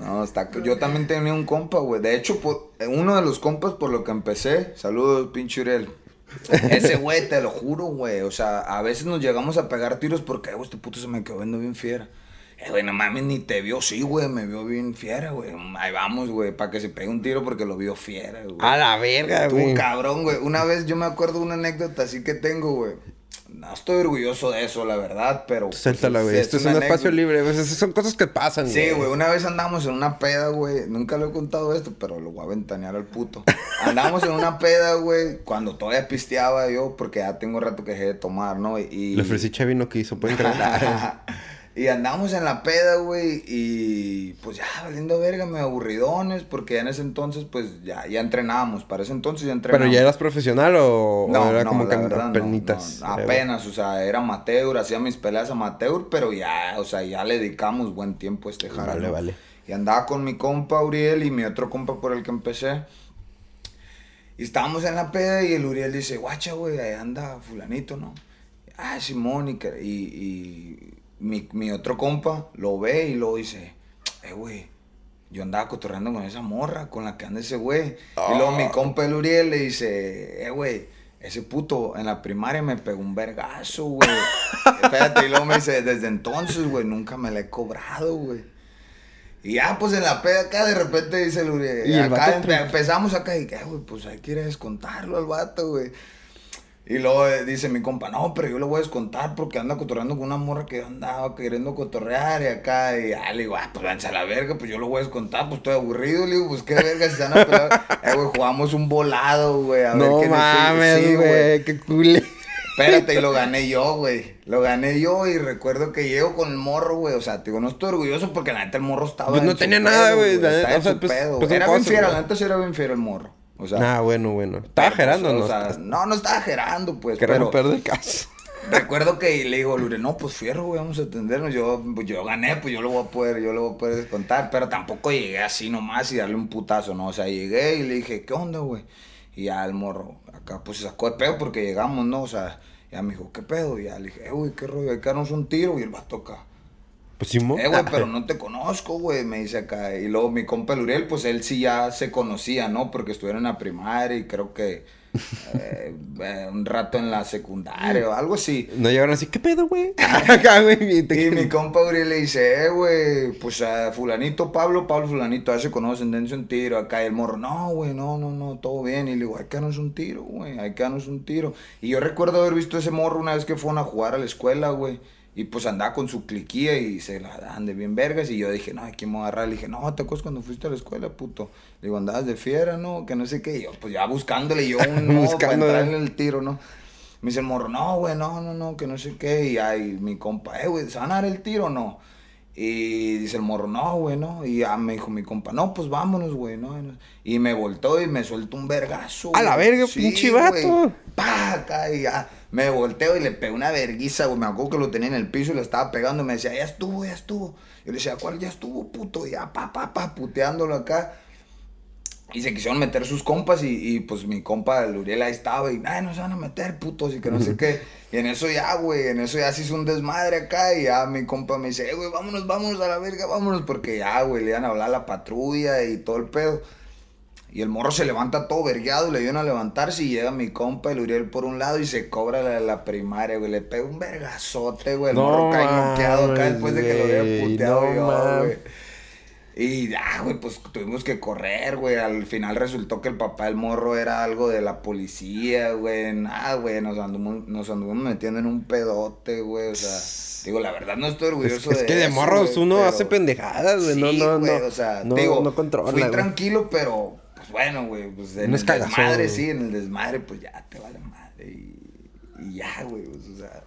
No, está... Yo también tenía un compa, güey. De hecho, por- uno de los compas por lo que empecé... Saludos, pinche Uriel. Ese güey, te lo juro, güey. O sea, a veces nos llegamos a pegar tiros porque, "Eh, güey, este puto se me quedó viendo bien fiera. Eh, güey, no mames, ni te vio. Sí, güey, me vio bien fiera, güey. Ahí vamos, güey, para que se pegue un tiro porque lo vio fiera, güey. A la verga, Tú, güey. cabrón, güey. Una vez yo me acuerdo una anécdota así que tengo, güey. No estoy orgulloso de eso, la verdad, pero... pues, Suéltala, güey. Esto es un espacio libre. Son cosas que pasan, Sí, güey, una vez andamos en una peda, güey. Nunca lo he contado esto, pero lo voy a ventanear al puto. *laughs* Andamos en una peda, güey, cuando todavía pisteaba yo, porque ya tengo rato que dejé de tomar, ¿no? Y... Le ofrecí Chevy, no quiso. Pueden creer. *laughs* y andamos en la peda, güey, y pues ya, valiendo verga, me aburridones, porque ya en ese entonces, pues ya, ya entrenábamos. Para ese entonces ya entrenábamos. ¿Pero ya eras profesional o, o No, era no, como la verdad, no, apenas, o sea, era amateur, hacía mis peleas amateur, pero ya, o sea, ya le dedicamos buen tiempo a este jara, Vale, vale. Y andaba con mi compa Uriel y mi otro compa por el que empecé. Y estábamos en la peda y el Uriel dice, guacha, güey, ahí anda fulanito, ¿no? Ah, Simón, y, y mi, mi otro compa lo ve y luego dice, eh, güey, yo andaba cotorreando con esa morra con la que anda ese güey. Y luego mi compa el Uriel le dice, eh, güey, ese puto en la primaria me pegó un vergazo, güey. *laughs* Espérate, y luego me dice, desde entonces, güey, nunca me la he cobrado, güey. Y ya, pues en la peda acá de repente dice el Uriel. Y acá empe- empezamos acá y "Eh, güey, pues hay que ir a descontarlo al vato, güey. Y luego eh, dice mi compa, no, pero yo lo voy a descontar porque anda cotorreando con una morra que andaba queriendo cotorrear y acá. Y ya le digo, ah, pues váyanse a la verga, pues yo lo voy a descontar, pues estoy aburrido. Le digo, pues qué verga, si se van a pelear. *laughs* Eh, güey, jugamos un volado, güey. A ver No es el- mames, Sí, güey. Qué cool. Espérate, y lo gané yo, güey. Lo gané yo y recuerdo que llego con el morro, güey. O sea, te digo, no estoy orgulloso porque la neta el morro estaba. Pues no tenía nada, güey, o sea, su pues- pedo. pues era bien güey. la neta sí era bien fiera el morro. O sea, Ah, bueno, bueno. Estaba gerando, pues, ¿no? O sea, no, no estaba gerando, pues. que pero romper del caso. *laughs* recuerdo que le digo, Lure, no, pues fierro, güey, vamos a atendernos. Yo, pues, yo gané, pues yo lo voy a poder, yo lo voy a poder descontar. Pero tampoco llegué así nomás y darle un putazo, ¿no? O sea, llegué y le dije, ¿qué onda, güey? Y ya el morro acá, pues se sacó de pedo porque llegamos, ¿no? O sea, ya me dijo, ¿qué pedo? Y ya le dije, eh, güey, qué rollo, hay que darnos un tiro. Y el vato acá. Pues sí. Eh, güey, *laughs* pero no te conozco, güey, me dice acá. Y luego mi compa el Uriel, pues él sí ya se conocía, ¿no? Porque estuvieron en la primaria y creo que eh, eh, un rato en la secundaria o algo así. No llegaron así, ¿qué pedo, güey? *laughs* Acá, güey. Y mi compa Uriel le dice, eh, güey, pues a fulanito Pablo, Pablo fulanito, ya se conocen, dense un tiro. Acá y el morro, no, güey, no, no, no, todo bien. Y le digo, hay que darnos un tiro, güey, hay que darnos un tiro. Y yo recuerdo haber visto ese morro una vez que fueron a jugar a la escuela, güey. Y pues andaba con su cliquilla y se la dan de bien vergas. Y yo dije, no, aquí me voy a agarrar. Le dije, no, ¿te acuerdas cuando fuiste a la escuela, puto? Le digo, andabas de fiera, ¿no? Que no sé qué. Y yo, pues ya buscándole yo un *laughs* para Buscándole. entrarle el tiro, ¿no? Me dice el morro, no, güey, no, no, no, que no sé qué. Y ahí mi compa, eh, güey, ¿se van a dar el tiro o no? Y dice el morro, no, güey, no. Y ya me dijo mi compa, no, pues vámonos, güey, no. Y me volteó y me suelto un vergazo. A la verga, pinche vato. güey. Pa, acá, y ya. Me volteo y le pegué una verguiza, güey. Me acuerdo que lo tenía en el piso y le estaba pegando. Y me decía, ya estuvo, ya estuvo. Yo le decía, ¿cuál ya estuvo, puto? Y ya, pa, pa, pa, puteándolo acá. Y se quisieron meter sus compas y, y, pues mi compa, el Uriel, ahí estaba y, ay, no se van a meter, putos, y que no sé qué. Y en eso ya, güey, en eso ya se hizo un desmadre acá y ya mi compa me dice, eh, güey, vámonos, vámonos a la verga, vámonos, porque ya, güey, le iban a hablar a la patrulla y todo el pedo. Y el morro se levanta todo vergueado le iban a levantarse y llega mi compa, el Uriel, por un lado y se cobra la, la primaria, güey. Le pega un vergazote, güey. El No morro cae noqueado acá después de que lo había puteado no yo, güey. Y ya, güey, pues tuvimos que correr, güey. Al final resultó que el papá del morro era algo de la policía, güey. Nada, güey, nos anduvimos, nos anduvimos metiendo en un pedote, güey. O sea, digo, la verdad no estoy Es, orgulloso es de que de eso, morros güey, uno pero- hace pendejadas, güey. no, Sí, no, güey, no. o sea, no, digo, no controla. fui güey. tranquilo, pero, pues bueno, güey, pues en No el es cagazón, desmadre, sí, en el desmadre, pues ya te vale madre. Y, y ya, güey, pues, o sea,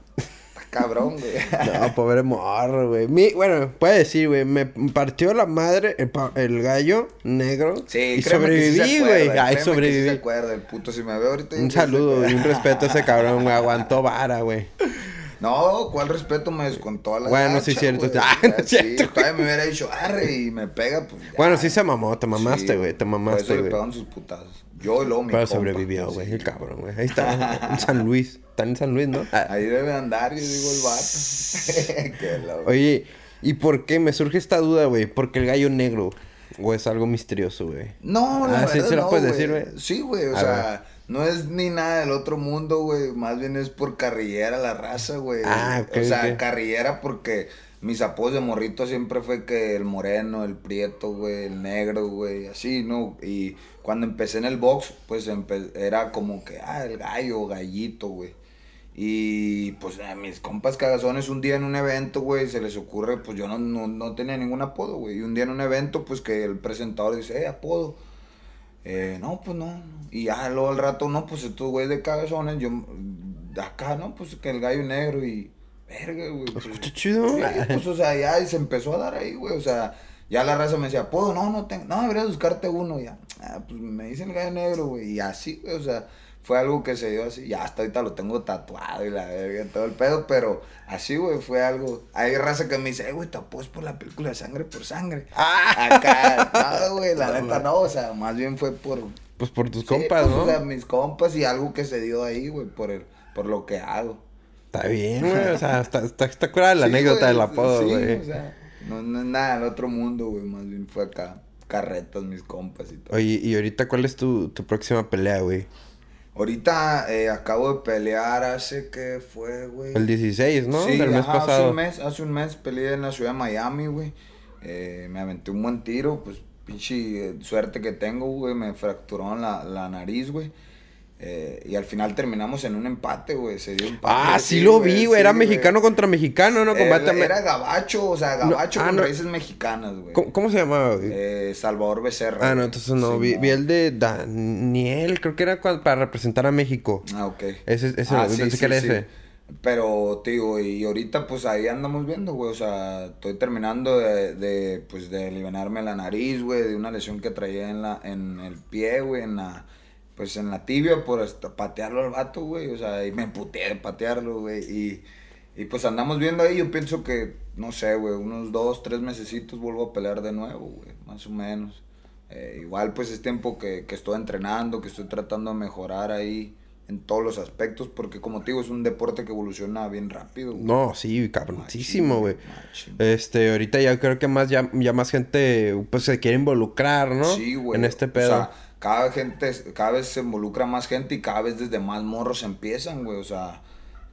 cabrón, güey. *laughs* No, pobre morro, güey. Mi- Bueno, puede decir, güey. Me partió la madre el, gallo negro. Sí, y sí sobreviví, güey. Ay, sí se sobreviví. acuerda, el puto, si me ve ahorita. Un saludo y un respeto a ese cabrón, güey. Aguantó vara, güey. No, ¿cuál respeto me descontó a la Bueno, gacha, sí, cierto. *laughs* Ah, O sea, no es sí, cierto, todavía me hubiera dicho, arre, y me pega, pues ya. Bueno, sí se mamó, te mamaste, Sí, güey. Te Por mamaste, eso le güey. pegaron sus putazos. Yo luego mi Pero compa. sobrevivió, güey. Sí. El cabrón, güey. Ahí está, en *laughs* San Luis. Está en San Luis, ¿no? Ah, Ahí debe andar, yo digo el vato. *laughs* *laughs* Qué loco. Oye, ¿y por qué? Me surge esta duda, güey. ¿Por qué el gallo negro? ¿O es algo misterioso, güey? No, la Ah, verdad sí lo no, puedes güey. decir, güey. Sí, güey, o A sea, no es ni nada del otro mundo, güey. Más bien es por carrillera la raza, güey. Ah, ok, O sea, ok. carrillera porque mis apodos de morrito siempre fue que el moreno, el prieto, güey, el negro, güey, así, ¿no? Y cuando empecé en el box, pues era como que, ah, el gallo, gallito, güey. Y pues a mis compas cagazones un día en un evento, güey, se les ocurre, pues yo no, no, no tenía ningún apodo, güey. Y un día en un evento, pues que el presentador dice, eh, apodo. Eh, no, pues no. Y ya luego al rato, no, pues estos güeyes de cagazones, yo, acá, no, pues que el gallo negro y, verga, güey. pues, chido. Sí, pues, o sea, ya se empezó a dar ahí, güey. O sea, ya la raza me decía, ¿puedo? No, no tengo. No, deberías buscarte uno. Ya, ah, pues me dice el gallo negro, güey. Y así, güey, o sea, fue algo que se dio así. Ya hasta ahorita lo tengo tatuado y la verga, todo el pedo. Pero así, güey, fue algo. Hay raza que me dice, eh, güey, te apuesto por la película de Sangre por Sangre. Ah. Acá, no, güey, la *laughs* neta no. O sea, más bien fue por. Pues por tus sí, compas, pues, ¿no? O sea, mis compas y algo que se dio ahí, güey, por, el, por lo que hago. Está bien, güey. O sea, está, está, está curada la Sí, anécdota del apodo, sí, güey. o sea, no, no es nada del otro mundo, güey. Más bien fue acá. Carretas, mis compas y todo. Oye, ¿y ahorita cuál es tu, tu próxima pelea, güey? Ahorita eh, acabo de pelear hace que fue, güey. El 16, ¿no? Sí, Del mes ajá, Hace pasado. un mes, hace un mes peleé en la ciudad de Miami, güey. Eh, me aventé un buen tiro, pues pinche eh, suerte que tengo, güey. Me fracturaron la, la nariz, güey. Eh, y al final terminamos en un empate, güey. Se dio empate. Ah, sí, lo vi, güey. sí, era mexicano contra mexicano, ¿no? Era, Combate me- era gabacho, o sea, gabacho ah, con no. raíces mexicanas, güey. ¿Cómo, cómo se llamaba, güey? Eh, Salvador Becerra. ah, no, entonces no. vi, el de Daniel, creo que era para representar a México. Ah, ok. Ese- ese, Ah, pensé que era ese. Pero, tío, y ahorita pues ahí andamos viendo, güey. O sea, estoy terminando de, de pues, de alivianarme la nariz, güey, de una lesión que traía en la, en el pie, güey, en la, pues en la tibia por hasta patearlo al vato, güey. O sea, y me emputé de patearlo, güey. Y, y pues andamos viendo ahí, yo pienso que, no sé, güey, unos dos, tres mesecitos vuelvo a pelear de nuevo, güey, más o menos. Eh, igual pues es tiempo que, que estoy entrenando, que estoy tratando de mejorar ahí en todos los aspectos, porque como te digo, es un deporte que evoluciona bien rápido. güey. No, sí, cabroncísimo, güey. Este, ahorita ya creo que más ya, ya más gente pues se quiere involucrar, ¿no? Sí, güey. En este O pedo. sea, cada, gente, cada vez se involucra más gente y cada vez desde más morros empiezan, güey. O sea,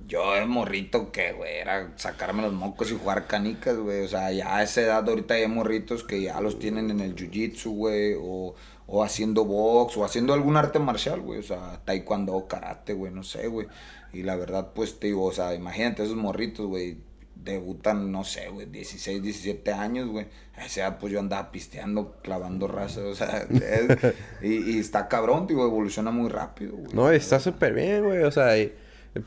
yo de morrito que, güey, era sacarme los mocos y jugar canicas, güey. O sea, ya a esa edad ahorita hay morritos que ya los tienen en el jiu-jitsu, güey. O, o haciendo box o haciendo algún arte marcial, güey. O sea, taekwondo, karate, güey, no sé, güey. Y la verdad, pues, te digo, o sea, imagínate esos morritos, güey. Debutan, no sé, güey, 16, 17 años, güey. A esa edad, pues yo andaba pisteando, clavando raza, o sea, *laughs* es- y, y está cabrón, digo, evoluciona muy rápido, güey. No, está súper bien, güey. O sea, y,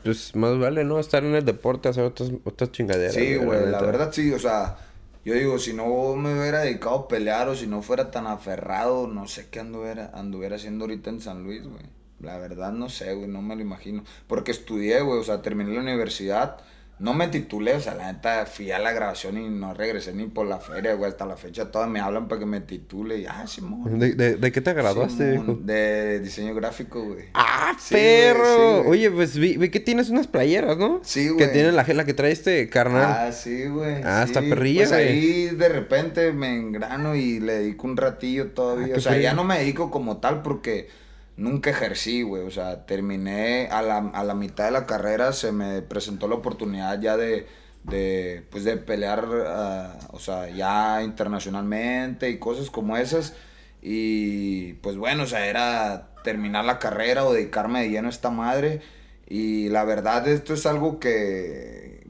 pues más vale, ¿no? Estar en el deporte, hacer otras, otras chingaderas. Sí, güey, la verdad sí, o sea, yo digo, si no me hubiera dedicado a pelear o si no fuera tan aferrado, no sé qué anduviera, anduviera haciendo ahorita en San Luis, güey. La verdad no sé, güey, no me lo imagino. Porque estudié, güey, o sea, terminé la universidad, no me titulé, o sea, la neta fui a la grabación y no regresé ni por la feria, güey, hasta la fecha todas me hablan para que me titule y, ah, Simón. ¿De, de, de qué te graduaste, Simón? De diseño gráfico, güey. ¡Ah, Sí, perro! sí. Oye, pues vi, vi que tienes unas playeras, ¿no? Sí, Que güey. tiene la, la que trae este carnal. Ah, sí, güey. Ah, sí. está perrilla, Pues güey. ahí de repente me engrano y le dedico un ratillo todavía. Ah, o sea, ya no me dedico como tal porque nunca ejercí, güey. O sea, terminé a la, a la mitad de la carrera, se me presentó la oportunidad ya de, de pues de pelear, ah, o sea, ya internacionalmente y cosas como esas. Y pues bueno, o sea, era terminar la carrera o dedicarme de lleno a esta madre. Y la verdad, esto es algo que,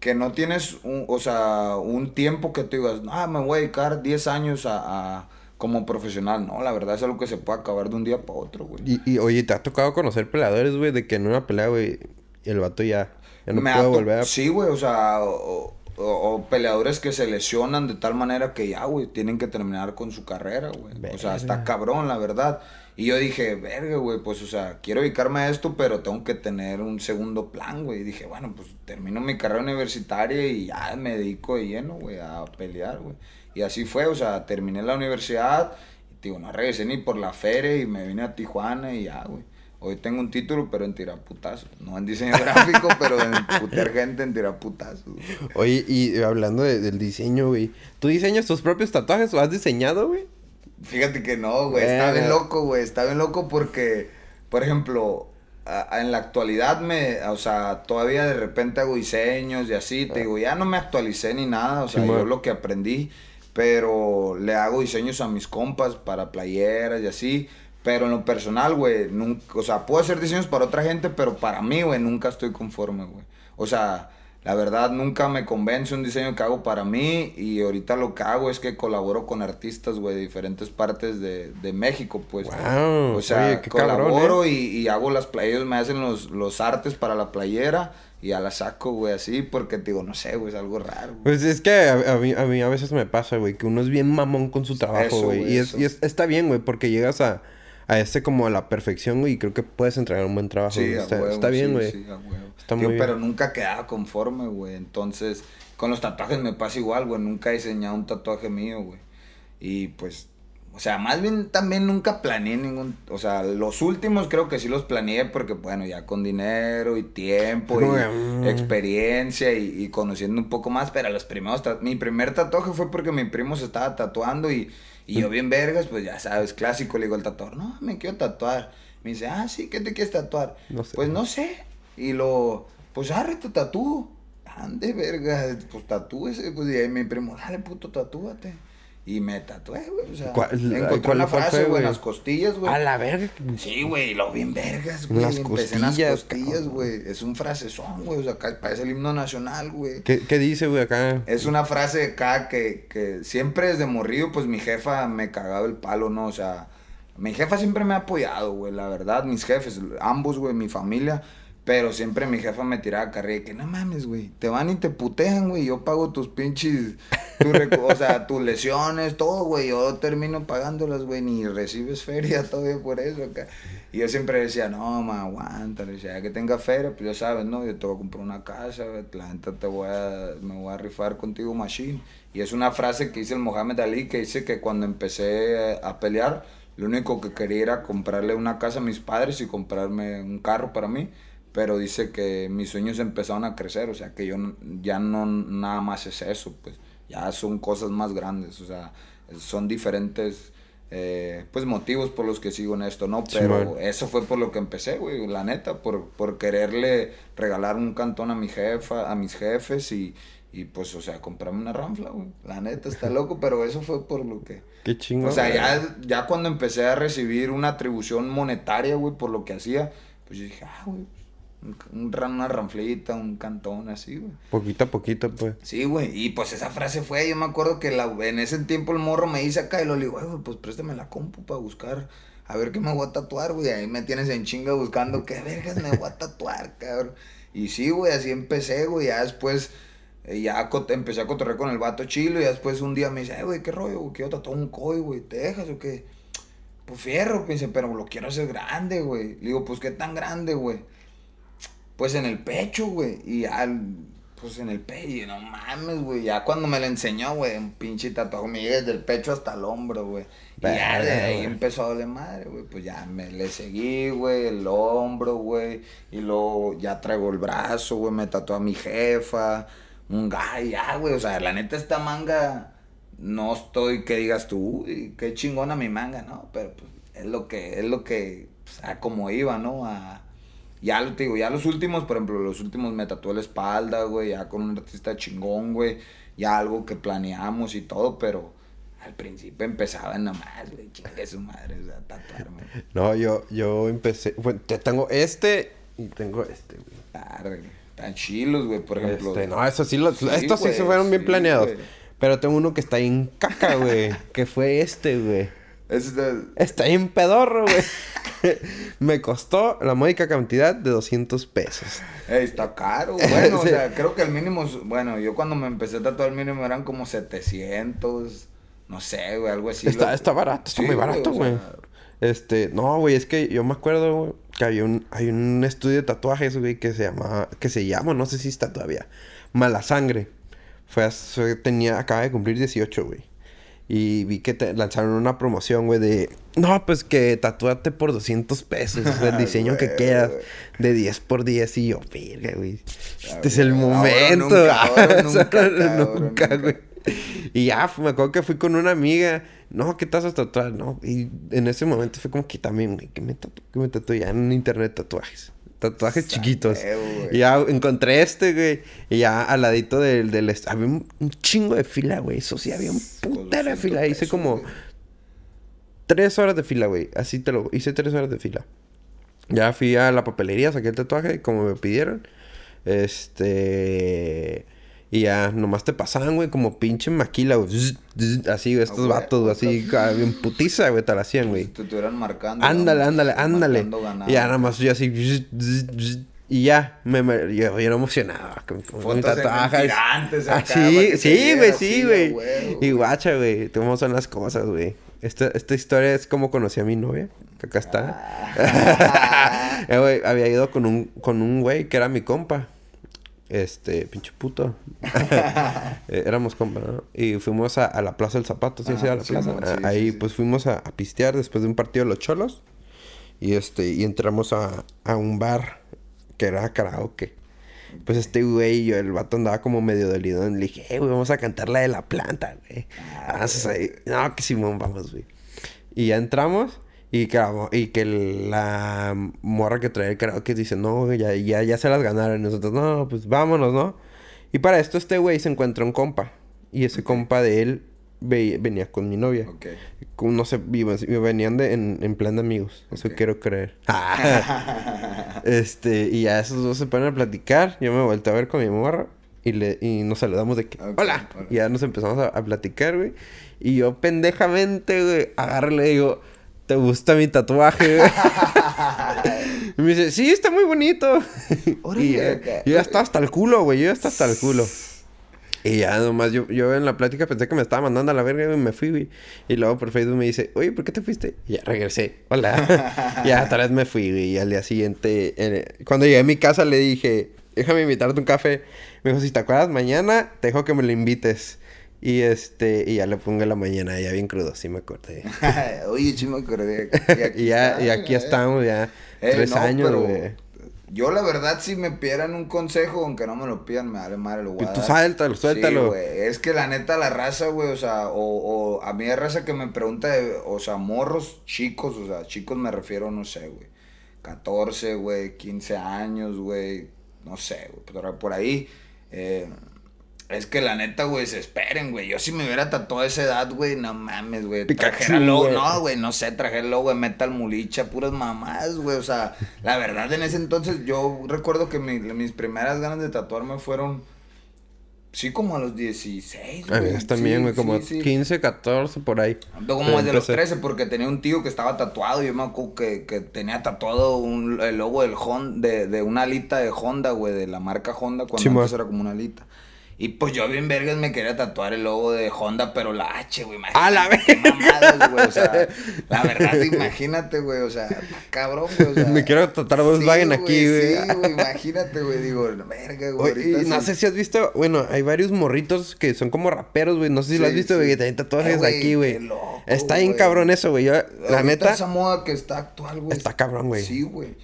que no tienes, un, o sea, un tiempo que te digas, ah, me voy a dedicar 10 años a- como profesional. No, la verdad es algo que se puede acabar de un día para otro, güey. Y, y oye, ¿te ha tocado conocer peleadores, güey? De que en una pelea, güey, el vato ya, ya no Me ha puede to- volver a... Sí, güey, o sea, o, o- o peleadores que se lesionan de tal manera que ya, güey, tienen que terminar con su carrera, güey. O sea, está cabrón, la verdad. Y yo dije, verga, güey, pues, o sea, quiero dedicarme a esto, pero tengo que tener un segundo plan, güey. Y dije, bueno, pues termino mi carrera universitaria y ya me dedico de lleno, güey, a pelear, güey. Y así fue, o sea, terminé la universidad, digo, no regresé ni por la feria y me vine a Tijuana y ya, güey. Hoy tengo un título, pero en tiraputazos. No en diseño *laughs* gráfico, pero en putear gente en tiraputazos. güey. Oye, y hablando de- del diseño, güey. ¿Tú diseñas tus propios tatuajes o has diseñado, güey? Fíjate que no, güey. Está bien loco, güey. Está bien loco porque, por ejemplo, a- a- en la actualidad me, o sea, todavía de repente hago diseños y así. Te digo, ya no me actualicé ni nada. O sea, Simón. yo lo que aprendí, pero le hago diseños a mis compas para playeras y así. Pero en lo personal, güey, nunca, o sea, puedo hacer diseños para otra gente, pero para mí, güey, nunca estoy conforme, güey. O sea, la verdad, nunca me convence un diseño que hago para mí y ahorita lo que hago es que colaboro con artistas, güey, de diferentes partes de, de México, pues. Guau, o sea, oye, qué cabrón, colaboro ¿eh? y, y hago las playeras, me hacen los, los artes para la playera y ya la saco, güey, así, porque te digo, no sé, güey, es algo raro. güey. Pues es que a, a mí, a mí a veces me pasa, güey, que uno es bien mamón con su trabajo, Eso, güey. Y, es, y es- está bien, güey, porque llegas a, a este como a la perfección, güey, y creo que puedes entregar un buen trabajo. Sí, güey. está, huevo, está bien, sí, güey. sí. Está muy Pero bien. nunca quedaba conforme, güey. Entonces, con los tatuajes me pasa igual, güey. Nunca he diseñado un tatuaje mío, güey. Y pues, o sea, más bien también nunca planeé ningún. O sea, los últimos creo que sí los planeé porque, bueno, ya con dinero y tiempo y mm. experiencia y, y conociendo un poco más. Pero los primeros. Mi primer tatuaje fue porque mi primo se estaba tatuando y, y yo, bien vergas, pues ya sabes, clásico. Le digo al tatuador, no, me quiero tatuar. Me dice, ah, sí, ¿qué te quieres tatuar? No sé. Pues no sé. Y lo, pues arre, te tatúo. ande, verga, pues tatúese, pues, y ahí mi primo, dale, puto, tatúate. Y me tatué, güey, o sea, ¿Cuál- encontré cuál una frase, güey, en las costillas, güey. A la verga. Sí, güey, lo vergas, En güey. las Empecé en las costillas, güey. Es un frasezón, güey, o sea, ca- parece el himno nacional, güey. ¿Qué, qué dice, güey, acá? Es una frase acá que, que siempre desde morrido, pues mi jefa me cagaba el palo, ¿no? O sea, mi jefa siempre me ha apoyado, güey, la verdad, mis jefes, ambos, güey, mi familia. Pero siempre mi jefa me tiraba carrilla que no mames, güey. Te van y te putean, güey. Yo pago tus pinches. tu o sea, tus lesiones, todo, güey. Yo termino pagándolas, güey. Ni recibes feria *laughs* todavía por eso acá. Y yo siempre decía, no, ma, aguanta. Le decía, que tenga feria, pues ya sabes, ¿no? Yo te voy a comprar una casa, güey. La neta te voy a. Me voy a rifar contigo, machine. Y es una frase que dice el Mohamed Ali que dice que cuando empecé a pelear, lo único que quería era comprarle una casa a mis padres y comprarme un carro para mí. Pero dice que mis sueños empezaron a crecer, o sea, que yo ya no nada más es eso, pues ya son cosas más grandes, o sea, son diferentes eh, pues motivos por los que sigo en esto, ¿no? Pero eso fue por lo que empecé, güey, la neta, por, por quererle regalar un cantón a mi jefa, a mis jefes y, y pues, o sea, comprarme una ranfla, güey. La neta, está loco, *laughs* pero eso fue por lo que... Qué chingón. O sea, ya, ya cuando empecé a recibir una atribución monetaria, güey, por lo que hacía, pues yo dije, ah, güey, un, una ranflita, un cantón así, güey. Poquito a poquito, pues. Sí, güey, y pues esa frase fue, yo me acuerdo que la, en ese tiempo el morro me dice acá y lo le digo, "Ay, güey, pues préstame la compu para buscar, a ver qué me voy a tatuar, güey. Ahí me tienes en chinga buscando qué vergas me voy a tatuar, *laughs* cabrón. Y sí, güey, así empecé, güey, ya después, eh, ya empecé a cotorrear con el vato chilo y ya después un día me dice, güey, qué rollo, güey, quiero tatuar un coi, güey, ¿te dejas o qué? Pues fierro, dice, pero lo quiero hacer grande, güey. Le digo, pues qué tan grande, güey. Pues en el pecho, güey. Y ya, pues en el pecho, y no mames, güey. Ya cuando me lo enseñó, güey, un pinche tatuaje me llega desde el pecho hasta el hombro, güey. Y ya de ahí empezó a doler madre, güey. Pues ya me le seguí, güey, el hombro, güey. Y luego ya traigo el brazo, güey. Me tatuó a mi jefa. Un gallo, ya, güey. O sea, la neta, esta manga. No estoy que digas tú, uy, qué chingona mi manga, ¿no? Pero pues es lo que, es lo que, pues, a como iba, ¿no? A, ya lo te digo, ya los últimos, por ejemplo, los últimos me tatué la espalda, güey, ya con un artista chingón, güey, ya algo que planeamos y todo, pero al principio empezaba nomás, güey, chingue su madre, o sea, tatuarme. *laughs* No, yo, yo empecé. Bueno, te tengo este y tengo este, güey. Arre, Tan chilos, güey, por ejemplo. Este, no, eso sí, Sí, estos sí se fueron bien sí, planeados. güey. Pero tengo uno que está en caca, güey. que fue este, güey. Ese es de- Está bien pedorro, güey. *laughs* *laughs* Me costó la módica cantidad de 200 pesos. Está caro. Bueno, *laughs* Sí. o sea, creo que el mínimo, bueno, yo cuando me empecé a tatuar el mínimo eran como 700, no sé, güey, algo así. Está, está barato, está Sí, muy barato, o güey. sea, Este, no, güey, es que yo me acuerdo, güey, que había un, hay un estudio de tatuajes, güey, que se llama, que se llama, no sé si está todavía, Mala Sangre. Fue, tenía, acaba de cumplir 18, güey. Y vi que te lanzaron una promoción, güey, de... No, pues que tatúate por 200 pesos. El *laughs* diseño que quieras. De 10 por 10. Y yo, verga, güey. Ah, Este es el ahora momento. nunca, ahora *laughs* nunca, nunca, güey. Y ya, me acuerdo que fui con una amiga. No, ¿qué te vas a tatuar? No. Y en ese momento fue como que también, güey, que me tatué, que me tatué ya en internet tatuajes. Tatuajes chiquitos. Y ya encontré este, güey. Y ya al ladito del, del había un, un chingo de fila, güey. Eso sí, había un putero de 200 fila. Hice pesos, como tres horas de fila, güey. Así te lo... Hice tres horas de fila. Ya fui a la papelería, saqué el tatuaje como me pidieron. Este... Y ya nomás te pasaban, güey, como pinche maquila, güey. Así, güey, estos güey, vatos, güey, así, ca- en putiza, güey, te la hacían, güey. Te estuvieran marcando. Ándale, ¿no? ándale, ándale. Ganado. Y ya nada más yo así. Y ya, me, me- yo, yo era emocionado. Con, con mi Fotos en tatuaje. tirantes Ah, sí, sí, güey, sí, güey. Y guacha, güey. ¿Cómo son las cosas, güey? Esta, esta historia es como conocí a mi novia. Que acá está. Ah. *laughs* Eh, güey, había ido con un, con un güey que era mi compa. Este, pinche puto. *laughs* Eh, éramos compa, ¿no? Y fuimos a, a la Plaza del Zapato, ¿sí? Ah, has ido a la sí, plaza? Ah, sí, Ahí, sí, sí. pues fuimos a, a pistear después de un partido de los cholos. Y este, y entramos a, a un bar que era karaoke. Pues este güey, yo, el vato andaba como medio dolido. Le dije, eh, güey, vamos a cantar la de la planta, güey. Ah, Vamos. No, que Simón, vamos, güey. Y ya entramos. Y que, la- y que la morra que traía el karaoke dice, no, ya, ya, ya se las ganaron. Y nosotros, no, pues vámonos, ¿no? Y para esto este güey se encuentra un compa. Y ese compa de él ve- venía con mi novia. No sé, venían de, en, en plan de amigos. Eso quiero creer. *laughs* este, y ya esos dos se ponen a platicar. Yo me volteé a ver con mi morra. Y, le, y nos saludamos de que, hola. hola. Y ya nos empezamos a, a platicar, güey. Y yo pendejamente, güey, agarro y le digo, ¿te gusta mi tatuaje, *laughs* y me dice, sí, está muy bonito. Y ya- acá. yo ya estaba hasta el culo, güey. Yo ya estaba hasta el culo. Y ya nomás yo, yo en la plática pensé que me estaba mandando a la verga y me fui, güey. Y luego por Facebook me dice, oye, ¿por qué te fuiste? Y ya regresé. Hola. *laughs* y ya otra vez me fui, güey. Y al día siguiente, eh, cuando llegué a mi casa le dije, déjame invitarte un café. Me dijo, si te acuerdas mañana, te dejo que me lo invites. Y este, y ya le pongo en la mañana, ya bien crudo, sí me acordé. *laughs* Oye, sí me acordé. *laughs* y ya, está, y aquí eh. estamos ya. Eh, tres no, años, güey. Yo, la verdad, si me pidieran un consejo, aunque no me lo pidan, me vale madre, lo voy a Tú dar. suéltalo, suéltalo. Sí. Es que la neta, la raza, güey, o sea, o, o a mí hay raza que me pregunta, de- o sea, morros chicos, o sea, chicos me refiero, no sé, güey. 14, güey, 15 años, güey, no sé, güey, pero por ahí. eh, es que la neta, güey, se esperen, güey. Yo si me hubiera tatuado a esa edad, güey, no mames, güey. Trajera el logo, güey. no, güey, no sé, traje el logo de Metal Mulicha, puras mamás, güey. O sea, la verdad, en ese entonces yo recuerdo que mi- mis primeras ganas de tatuarme fueron, sí, como a los 16, A güey. mí también, Sí, güey, como sí, sí. 15, 14, por ahí. Como desde los Empecé. 13, porque tenía un tío que estaba tatuado. Yo me acuerdo que, que tenía tatuado un, el logo del Honda, de, de una alita de Honda, güey, de la marca Honda, cuando antes era como una alita. Y pues yo bien vergas me quería tatuar el logo de Honda, pero la H, güey. ¡A la imagínate qué mamadas, güey. O sea, la verdad, imagínate, güey. O sea, cabrón, güey. O sea, Me quiero tatuar Volkswagen aquí, güey. Sí, güey, imagínate, güey. Digo, verga, güey. Oye, no sé si has visto, bueno, hay varios morritos que son como raperos, güey. No sé si lo has visto, sí. güey, que tienen tatuajes Eh, aquí, güey. qué loco, Está bien cabrón eso, güey. Yo, la neta, Esa moda que está actual, güey. Está cabrón, güey. Sí, güey.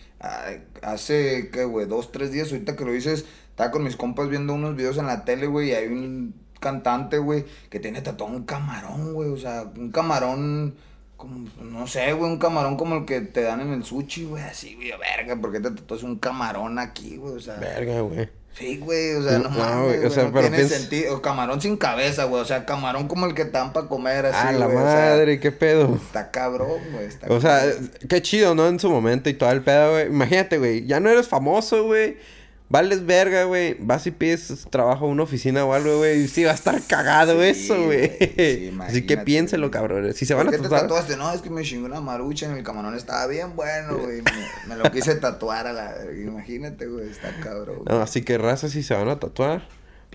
Hace, ¿qué, güey? Dos, tres días, ahorita que lo dices, estaba con mis compas viendo unos videos en la tele, güey, y hay un cantante, güey, que tiene tatuado un camarón, güey. O sea, un camarón, como, no sé, güey, un camarón como el que te dan en el sushi, güey, así, güey, verga, ¿por qué te tatuas un camarón aquí, güey? O sea, verga, güey. sí, güey, o sea, no, No, mames, güey, o sea, no pero tiene piensa- sentido. Camarón sin cabeza, güey, o sea, camarón como el que te dan para comer, así, ah, la güey, o sea, madre, qué pedo. Está cabrón, güey. Está O sea, qué chido, ¿no? En su momento y todo el pedo, güey. Imagínate, güey. Ya no eres famoso, güey. Vales verga, güey. Vas y pides trabajo a una oficina o algo, güey. Y sí va a estar cagado Sí, eso, güey. güey, sí, Así que piénselo, cabrones. Si se van a ¿Por qué te tatuar. tatuaste? No, es que me chingó una marucha en el camarón. Estaba bien bueno, güey. Me, me lo quise tatuar a la... Imagínate, güey. Está cabrón. No, así que raza, si se van a tatuar.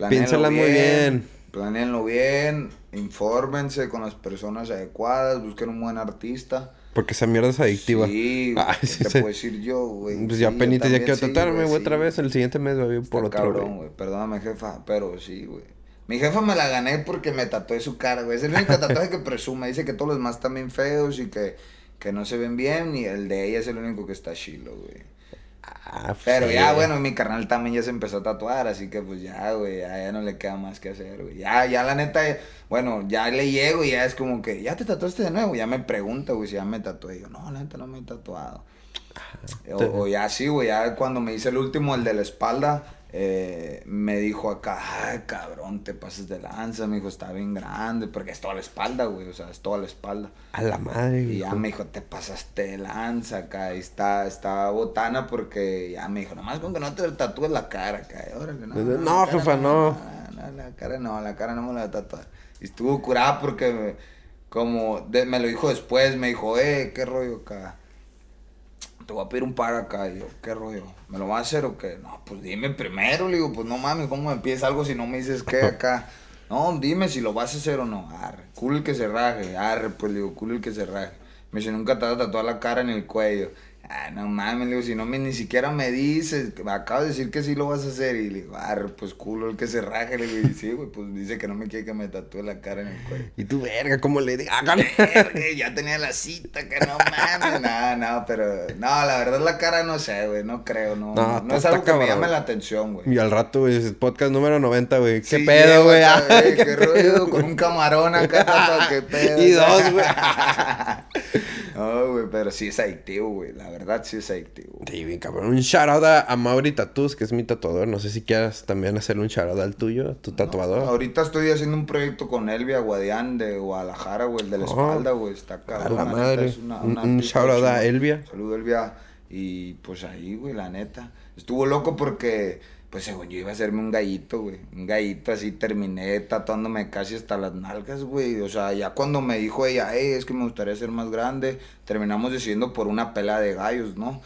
Piénsala muy bien. Planéenlo bien. Infórmense con las personas adecuadas. Busquen un buen artista. Porque esa mierda es adictiva. Sí, *laughs* ¿qué sí, te sí. puedo decir yo, güey? Pues Sí, ya yo penitas, ya quiero sí, tatuarme, güey, otra sí. vez. El siguiente mes voy por otro, cabrón, güey. Perdóname, jefa, pero sí, güey. Mi jefa me la gané porque me tatué su cara, güey. Es el único *laughs* tatuaje que presume. Dice que todos los demás están bien feos y que, que no se ven bien. Y el de ella es el único que está chilo, güey. Ah, pues Pero ya, bueno, mi carnal también ya se empezó a tatuar, así que pues ya, güey, ya, ya no le queda más que hacer, güey. Ya, ya la neta, bueno, ya le llego y ya es como que, ¿ya te tatuaste de nuevo? Ya me pregunta, güey, si ya me tatué. Y yo, no, la neta no me he tatuado. O, o ya sí, güey, ya cuando me hice el último, el de la espalda, eh, me dijo acá, ay, cabrón, te pases de lanza, me dijo, está bien grande, porque es toda la espalda, güey, o sea, es toda la espalda. A la madre, Y ya güey. me dijo, te pasaste de lanza acá. Y está, está botana porque ya me dijo, nomás con que no te tatúes la cara acá. Y órale, no, No, cara jefa, no. no, La cara no, la cara no me la voy a tatuar. Y estuvo curada porque me- como de- me lo dijo después, me dijo, eh, qué rollo acá. Te voy a pedir un par acá. Y yo, ¿qué rollo? ¿Me lo vas a hacer o qué? No, pues dime primero. Le digo, pues no mames, ¿cómo me empieza algo si no me dices qué acá? *laughs* No, dime si lo vas a hacer o no. Arre, culo el que se raje. Arre, pues le digo, culo el que se raje. Me dice, nunca te vas a tatuar la cara en el cuello. Ah, no mames, le digo, si no me, ni siquiera me dices, me acabas de decir que sí lo vas a hacer. Y le digo, arre, pues culo el que se raje. Le digo, sí, güey, pues dice que no me quiere que me tatúe la cara en el cuello. Y tú, verga, ¿cómo le digo? Verga, ya tenía la cita, que no mames. *laughs* No, no, pero. No, la verdad la cara no sé, güey. No creo, no. No, No, es algo que me llame la atención, güey. Y al rato, güey, es podcast número 90, güey. ¿Qué Sí, pedo, llego güey? güey, ¿Qué rollo? Con un camarón acá, *laughs* qué pedo. Y dos, güey. *laughs* No, güey, pero sí es adictivo, güey. La verdad sí es adictivo. Sí, bien cabrón. Un shout out a, a Mauri Tattoos, que es mi tatuador. No sé si quieras también hacer un shout out al tuyo, tu tatuador. Ahorita estoy haciendo un proyecto con Elvia Guadián de Guadalajara, güey, el de la Oh. espalda, güey. Está a cabrón. la neta, madre. es una- Un- una un artista shout out a. Elvia. Saludo, Elvia. Y pues ahí, güey, la neta. Estuvo loco porque, pues según yo iba a hacerme un gallito, güey. Un gallito así, terminé tatuándome casi hasta las nalgas, güey. O sea, ya cuando me dijo ella, hey, es que me gustaría ser más grande, terminamos decidiendo por una pela de gallos, ¿no?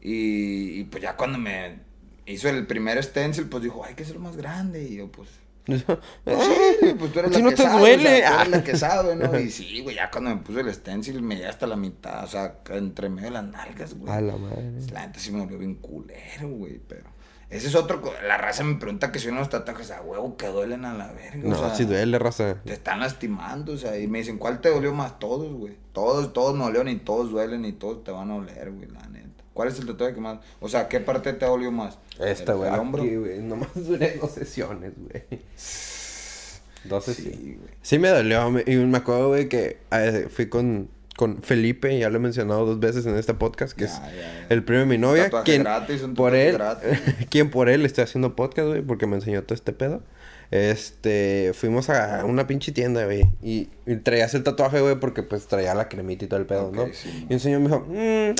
Y, y pues ya cuando me hizo el primer stencil, pues dijo, hay que ser más grande. Y yo, pues, *laughs* pues sí, pues tú eres *laughs* Si la no que te sabe, duele. o sea, tú eres Ah. la que sabe, ¿no? Y *laughs* sí, güey, ya cuando me puso el stencil me llega hasta la mitad, o sea, entre medio de las nalgas, güey. A la madre. La neta sí me volvió bien culero, güey, pero... Ese es otro... La raza me pregunta que si unos tatuajes a huevo que duelen a la verga, No, o sea... si duele, raza. Te están lastimando, o sea, y me dicen, ¿cuál te dolió más? Todos, güey. Todos, todos me dolieron y todos duelen y todos te van a doler, güey, la neta. ¿Cuál es el tatuaje que más? O sea, ¿qué parte te dolió más? Esta, güey. Aquí, güey. Nomás duré dos sesiones, güey. Dos Sí, sesiones. güey. Sí me dolió. Y me acuerdo, güey, que fui con, con Felipe, ya lo he mencionado dos veces en este podcast, que es el primo de mi novia. Tatuaje quien gratis, un por él, gratis. *laughs* quien por él estoy haciendo podcast, güey, porque me enseñó todo este pedo. Este, fuimos a una pinche tienda, güey, y, y traías el tatuaje, güey, porque pues traía la cremita y todo el pedo, ¿no? sí, y un señor me dijo, "Mm,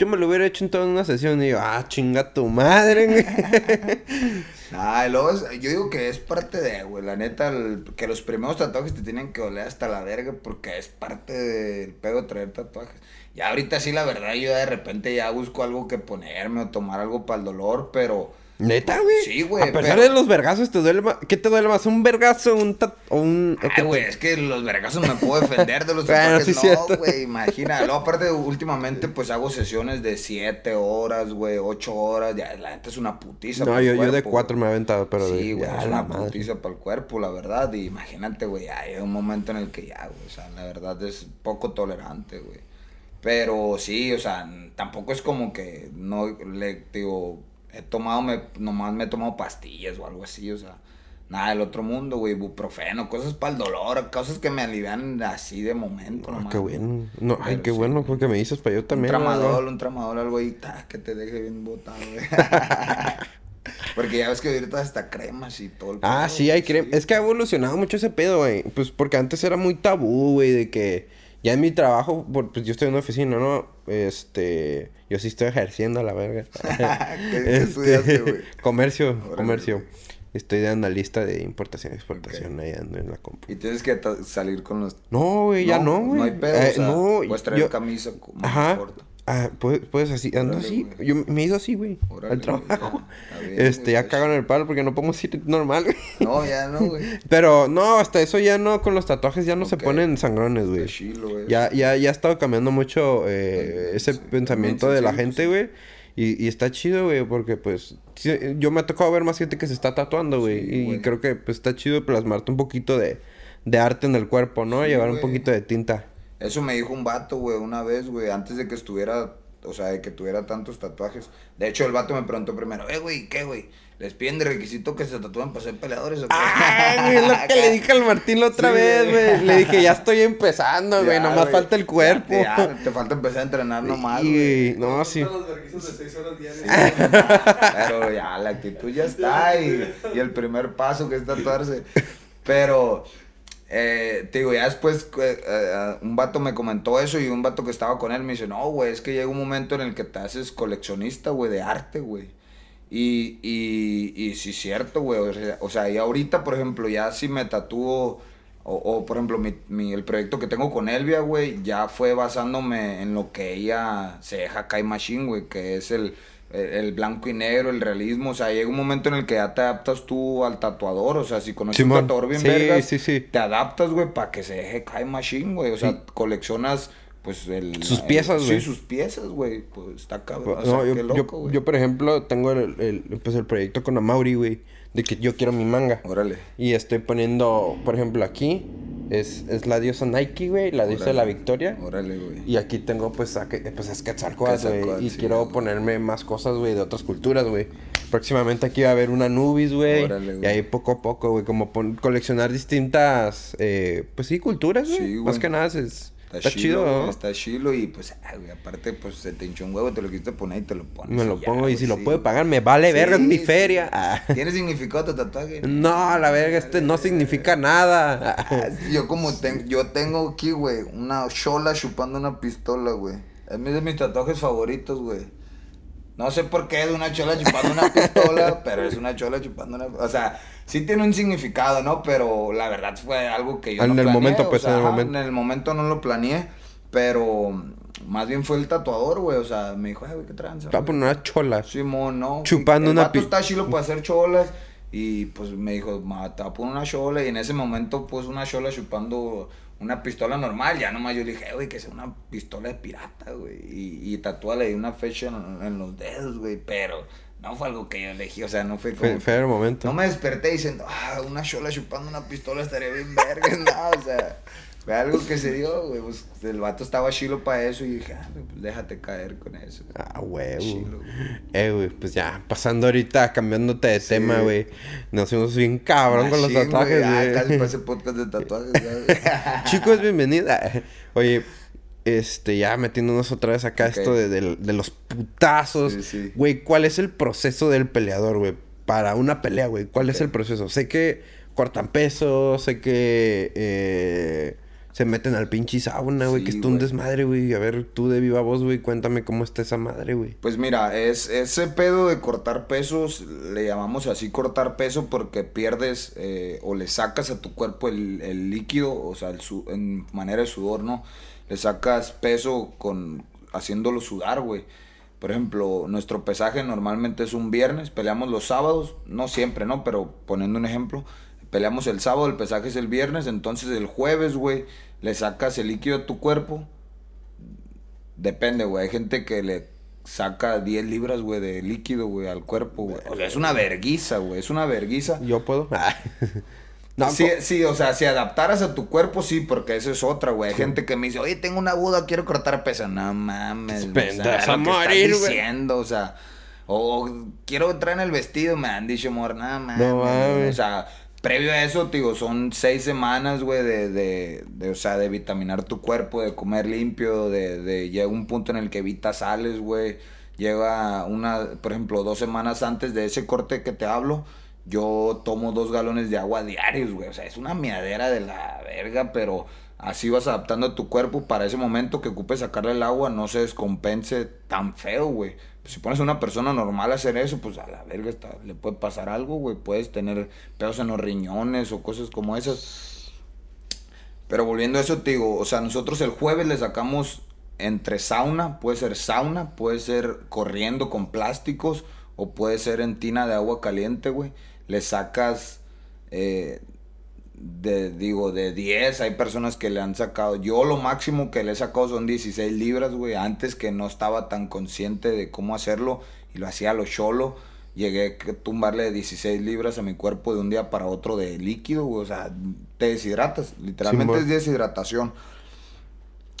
yo me lo hubiera hecho en toda una sesión. Y yo, ah, chinga tu madre, güey. *laughs* Ah, y luego es- yo digo que es parte de, güey, la neta, el- que los primeros tatuajes te tienen que doler hasta la verga porque es parte del pedo traer tatuajes. Ya ahorita sí, la verdad, yo de repente ya busco algo que ponerme o tomar algo para el dolor, pero... Neta, güey. Sí, güey, A pesar pero- de los vergazos, ¿te duele más? ¿Qué te duele más? ¿Un vergazo un tat o un...? Ay, güey, es que los vergazos me puedo defender de los *laughs* Bueno, sí, no, güey, imagina. *laughs* Luego, aparte, últimamente, pues hago sesiones de 7 horas, güey, 8 horas. Ya, la neta es una putiza. No, para el yo, yo de cuerpo, cuatro güey. me he aventado, pero. Sí, güey, es una madre. putiza para el cuerpo, la verdad. Y imagínate, güey, hay un momento en el que ya, güey, o sea, la verdad es poco tolerante, güey. Pero sí, o sea, tampoco es como que no le, digo, he tomado, me, nomás me he tomado pastillas o algo así, o sea, nada del otro mundo, güey, ibuprofeno, cosas para el dolor, cosas que me alivian así de momento, Ah, nomás, qué bueno. No, ay, qué sí, bueno, porque me dices para yo también. Un tramadol, un tramadol, algo ahí, ta, que te deje bien botado, güey. *laughs* Porque ya ves que ahorita hasta cremas y todo el Ah, pedo, sí, hay güey, crema. Es que ha evolucionado mucho ese pedo, güey. Pues porque antes era muy tabú, güey, de que ya en mi trabajo, pues yo estoy en una oficina, ¿no? Este, yo sí estoy ejerciendo a la verga. *laughs* ¿Qué- estudiaste, güey? comercio, Órale, comercio. güey. Estoy de analista de importación y exportación ahí ando en la compu. Y tienes que salir con los... No, güey, ya no, güey. No hay pedo, Eh, o sea, no, puedes traer yo- camisa como Ajá. corta. Ah, puedes, puedes así, ando Órale, así. güey. Yo me he ido así, güey, Órale, al trabajo. Bien, *laughs* Este, güey, ya cagan el palo porque no podemos ir normal, güey. No, ya no, güey. *laughs* Pero no, hasta eso ya no, con los tatuajes ya no se ponen sangrones, güey. Chilo. Ya, ya, ya ha estado cambiando mucho eh, Sí, ese sí. pensamiento de la gente, güey. Y, y está chido, güey, porque pues yo me ha tocado ver más gente que se está tatuando, güey. Y creo que pues está chido plasmarte un poquito de, de arte en el cuerpo, ¿no? Llevar un poquito de tinta. Eso me dijo un vato, güey, una vez, güey, antes de que estuviera, o sea, de que tuviera tantos tatuajes. De hecho, el vato me preguntó primero, eh, güey, ¿qué, güey? ¿Les piden de requisito que se tatúen para ser peleadores o qué? ¡Ah, güey! Es lo que le dije al Martín la *laughs* otra Sí, vez, güey. Le dije, ya estoy empezando, *laughs* güey. Nomás güey. falta el cuerpo. Ya, ya, te falta empezar a entrenar nomás, Sí, güey. No, sí. Los de 6 horas diarias. *laughs* Pero ya, la actitud ya está y, y el primer paso que es tatuarse. Pero, eh, te digo, ya después eh, eh, un vato me comentó eso y un vato que estaba con él me dice, no, güey, es que llega un momento en el que te haces coleccionista, güey, de arte, güey. Y, y, y sí, cierto, güey. O sea, o sea, y ahorita, por ejemplo, ya si me tatúo, o, o, por ejemplo, mi, mi- el proyecto que tengo con Elvia, güey, ya fue basándome en lo que ella se deja Kai Machine, güey, que es el, el, blanco y negro, el realismo. O sea, llega un momento en el que ya te adaptas tú al tatuador. O sea, si conoces un tatuador bien Sí, vergas, sí, sí. te adaptas, güey, para que se deje Kai Machine, güey. O sea, coleccionas, pues, el... Sus piezas, güey. Sí, sus piezas, güey. Pues está cabrón. O sea, No, yo, qué yo- loco, güey. yo, por ejemplo, tengo el, el- pues el proyecto con Amauri, güey. De que yo quiero mi manga. Órale. Y estoy poniendo, por ejemplo, aquí es, es la diosa Nike, güey, la diosa de la victoria. Órale, güey. Y aquí tengo, pues, a, pues es güey. Y sí, quiero güey. ponerme más cosas, güey, de otras culturas, güey. Próximamente aquí va a haber una Nubis, güey. Órale, Y güey. ahí poco a poco, güey, como coleccionar distintas, eh, pues sí, culturas, güey. Sí, Más güey. que nada es, Está chido, güey, ¿no? Está chilo y pues, ay, güey, aparte, pues se te hinchó un huevo, te lo quisiste poner y te lo pones. Me lo pongo y si lo sí. puede pagar, me vale verga, es mi Sí, feria. sí. Ah. ¿Tiene significado tu tatuaje? No, la verga, este no significa nada. Ah, Yo como ten- yo tengo aquí, güey, una chola chupando una pistola, güey. Es de mis tatuajes favoritos, güey. No sé por qué es una chola chupando una pistola, *laughs* pero es una chola chupando una... O sea, sí tiene un significado, ¿no? Pero la verdad fue algo que yo En no el planeé, momento, pues, sea, en el momento. En el momento no lo planeé, pero más bien fue el tatuador, güey. O sea, me dijo, ay, güey, qué tranza. Te voy a güey?" poner una chola. Simón, no. Chupando el una vato pi- está chilo para hacer cholas. Y pues me dijo, "Ma, te voy a poner una chola. Y en ese momento, pues una chola chupando una pistola normal. Ya nomás yo le dije, "Eh, güey, que sea una pistola de pirata, güey. Y, y tatúale una fecha en, en los dedos, güey. Pero no fue algo que yo elegí. O sea, no fue como. Fue, fue el momento. No me desperté diciendo, ah, una chola chupando una pistola estaría bien verga, *laughs* no, o sea, fue algo que se dio, güey, pues el vato estaba chilo para eso y dije, ah, güey, pues déjate caer con eso. Ah, huevo. Chilo, güey. Eh, güey, pues ya, pasando ahorita, cambiándote de Sí. tema, güey. Nos fuimos bien cabrón con los tatuajes, güey. Ah, güey. casi parece podcast de tatuajes, güey. *laughs* Chicos, bienvenida. Oye, este, ya metiéndonos otra vez acá esto de, de- de los putazos. Sí, sí. Güey, ¿cuál es el proceso del peleador, güey? Para una pelea, güey. ¿Cuál es el proceso? Sé que cortan peso, sé que eh, se meten al pinche sauna, güey, que Sí, es un güey. desmadre, güey. A ver, tú de viva voz, güey, cuéntame cómo está esa madre, güey. Pues mira, es ese pedo de cortar pesos, le llamamos así cortar peso porque pierdes eh, o le sacas a tu cuerpo el, el líquido, o sea, el su- en manera de sudor, ¿no? Le sacas peso con haciéndolo sudar, güey. Por ejemplo, nuestro pesaje normalmente es un viernes, peleamos los sábados, no siempre, ¿no? Pero poniendo un ejemplo, peleamos el sábado, el pesaje es el viernes, entonces el jueves, güey, le sacas el líquido a tu cuerpo, Depende, güey. Hay gente que le saca 10 libras, güey, de líquido, güey, al cuerpo, güey. O sea, es una verguiza, güey. Es una verguiza. ¿Yo puedo? Ah. *laughs* no, sí, sí, o sea, si adaptaras a tu cuerpo, sí, porque eso es otra, güey. Hay gente que me dice, oye, tengo una buda, quiero cortar peso. No mames, güey, o sea, lo a morir, güey. diciendo, o sea. O, o quiero entrar en el vestido, me han dicho, amor, no mames. No. O sea, previo a eso, digo, son seis semanas, güey, de, de, de, o sea, de vitaminar tu cuerpo, de comer limpio, de, de llega un punto en el que evitas sales, güey. Llega una, por ejemplo, dos semanas antes de ese corte que te hablo, yo tomo dos galones de agua diarios, güey. O sea, es una miadera de la verga, pero así vas adaptando a tu cuerpo para ese momento que ocupes sacarle el agua, no se descompense tan feo, güey. Si pones a una persona normal a hacer eso, pues a la verga le puede pasar algo, güey. Puedes tener pedos en los riñones o cosas como esas. Pero volviendo a eso, te digo, o sea, nosotros el jueves le sacamos entre sauna, puede ser sauna, puede ser corriendo con plásticos o puede ser en tina de agua caliente, güey. Le sacas, eh, de, digo, de 10, hay personas que le han sacado, yo lo máximo que le he sacado son 16 libras, güey, antes que no estaba tan consciente de cómo hacerlo y lo hacía a lo cholo. Llegué a tumbarle 16 libras a mi cuerpo de un día para otro de líquido, güey. O sea, te deshidratas. Literalmente es deshidratación.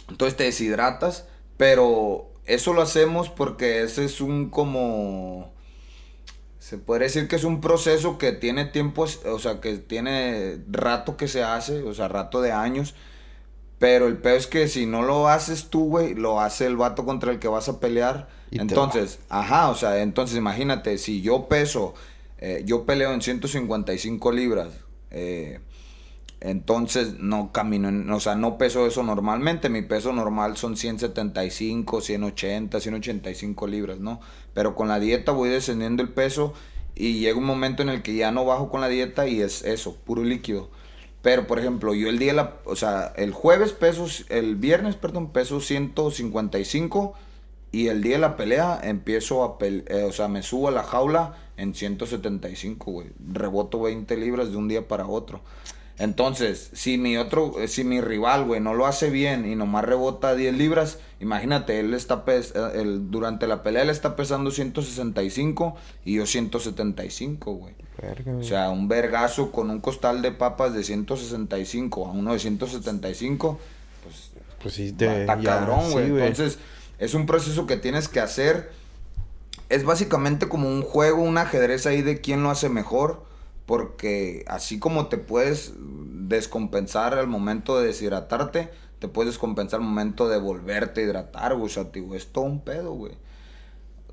Entonces te deshidratas, pero eso lo hacemos porque ese es un como... Se puede decir que es un proceso que tiene tiempo, o sea, que tiene rato que se hace, o sea, rato de años. Pero el peor es que si no lo haces tú, güey, lo hace el vato contra el que vas a pelear. Y entonces, ajá, o sea, entonces imagínate, si yo peso, eh, yo peleo en 155 libras, eh, entonces no camino, o sea, no peso eso normalmente. Mi peso normal son 175, 180, 185 libras, ¿no? Pero con la dieta voy descendiendo el peso y llega un momento en el que ya no bajo con la dieta y es eso, puro líquido. Pero, por ejemplo, yo el día, o sea, el jueves peso, el viernes, perdón, peso 155 y el día de la pelea empiezo a pelear, o sea, me subo a la jaula en 175, güey. Reboto 20 libras de un día para otro. Entonces, si mi otro, si mi rival, güey, no lo hace bien y nomás rebota 10 libras, imagínate, él está pes eh, él, durante la pelea él está pesando 165 y yo 175, güey. O güey. sea, un vergazo con un costal de papas de 165 a uno de 175, pues Pues sí, te. está cabrón, güey. sí, Entonces, es un proceso que tienes que hacer. Es básicamente como un juego, un ajedrez ahí de quién lo hace mejor. Porque así como te puedes descompensar al momento de deshidratarte, te puedes descompensar al momento de volverte a hidratar, güey. O sea, digo, es todo un pedo, güey.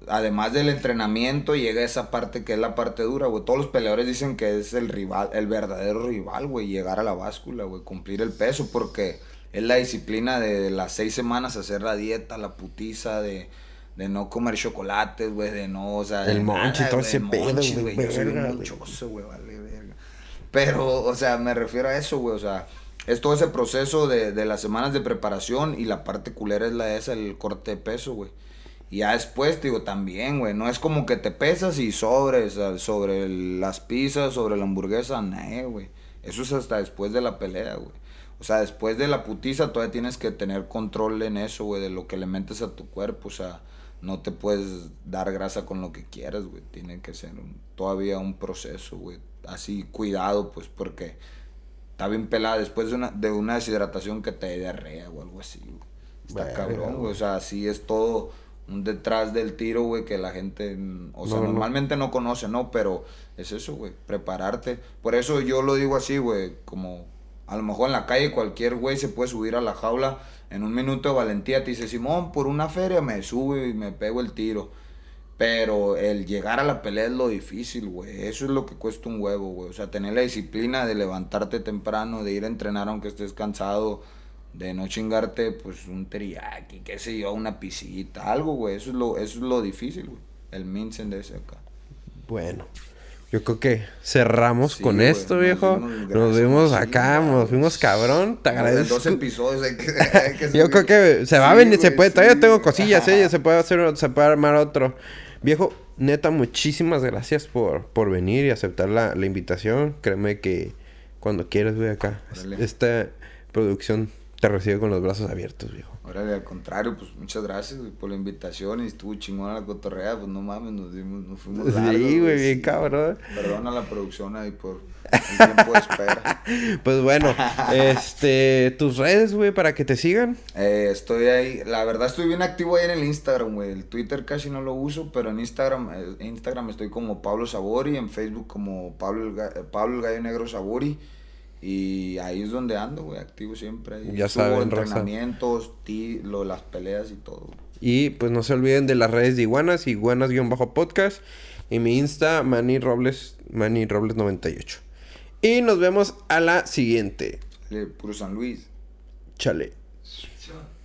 Además del entrenamiento, llega esa parte que es la parte dura, güey. Todos los peleadores dicen que es el rival, el verdadero rival, güey. Llegar a la báscula, güey. Cumplir el peso, porque es la disciplina de las seis semanas hacer la dieta, la putiza, de, de no comer chocolates, güey, de no, o sea... El de nada, todo ese pedo, güey, Yo soy verga, un güey. vale, verga. Pero, o sea, me refiero a eso, güey, o sea... Es todo ese proceso de, de las semanas de preparación y la parte culera es la esa, el corte de peso, güey. Y ya después, te digo, también, güey, no es como que te pesas y sobres sobre las pizzas, sobre la hamburguesa, no, güey. Eso es hasta después de la pelea, güey. O sea, después de la putiza todavía tienes que tener control en eso, güey, de lo que le metes a tu cuerpo, o sea, no te puedes dar grasa con lo que quieras, güey. Tiene que ser un- todavía un proceso, güey. Así, cuidado, pues, porque está bien pelada después de una, de una deshidratación que te dé diarrea o algo así, güey. Está cabrón, güey. O sea, sí es todo un detrás del tiro, güey, que la gente, mm, o sea, No, no. normalmente no conoce, ¿no? Pero es eso, güey, prepararte. Por eso yo lo digo así, güey, como a lo mejor en la calle cualquier güey se puede subir a la jaula en un minuto de valentía, te dice, Simón, por una feria me sube y me pego el tiro. Pero el llegar a la pelea es lo difícil, güey. Eso es lo que cuesta un huevo, güey. O sea, tener la disciplina de levantarte temprano, de ir a entrenar aunque estés cansado, de no chingarte, pues, un teriyaki, qué sé yo, una pisita, algo, güey. Eso es lo, eso es lo difícil, güey. El minsen de ese acá. Bueno, yo creo que cerramos Sí, con esto, nos viejo. Nos vimos acá, nos fuimos cabrón. Te agradezco. dos episodios hay que, *laughs* hay que Yo creo que se va a venir, se puede. Todavía tengo cosillas, eh. Se puede hacer, se puede armar otro. Viejo, neta, muchísimas gracias por, por venir y aceptar la, la invitación. Créeme que cuando quieras, voy acá. Órale. Esta producción te recibe con los brazos abiertos, viejo. Órale, al contrario, pues muchas gracias güey, por la invitación y estuvo chingona la cotorrea, pues no mames, nos, dimos, nos fuimos Sí, largos, güey, bien sí. cabrón. Perdona la producción ahí por el tiempo de espera. *laughs* Pues bueno, este, tus redes, güey, para que te sigan. Eh, estoy ahí, la verdad estoy bien activo ahí en el Instagram, güey. El Twitter casi no lo uso, pero en Instagram, eh, en Instagram estoy como Pablo Sabori, en Facebook como Pablo el, Ga- eh, Pablo el Gallo Negro Sabori. Y ahí es donde ando, güey, activo siempre. Ahí Ya subo saben, entrenamientos, ti, lo, las peleas y todo. Y pues no se olviden de las redes de Iguanas, Iguanas-podcast. Y mi Insta, Manny Robles, Manny Robles 98. Y nos vemos a la siguiente. Puro San Luis. Chale.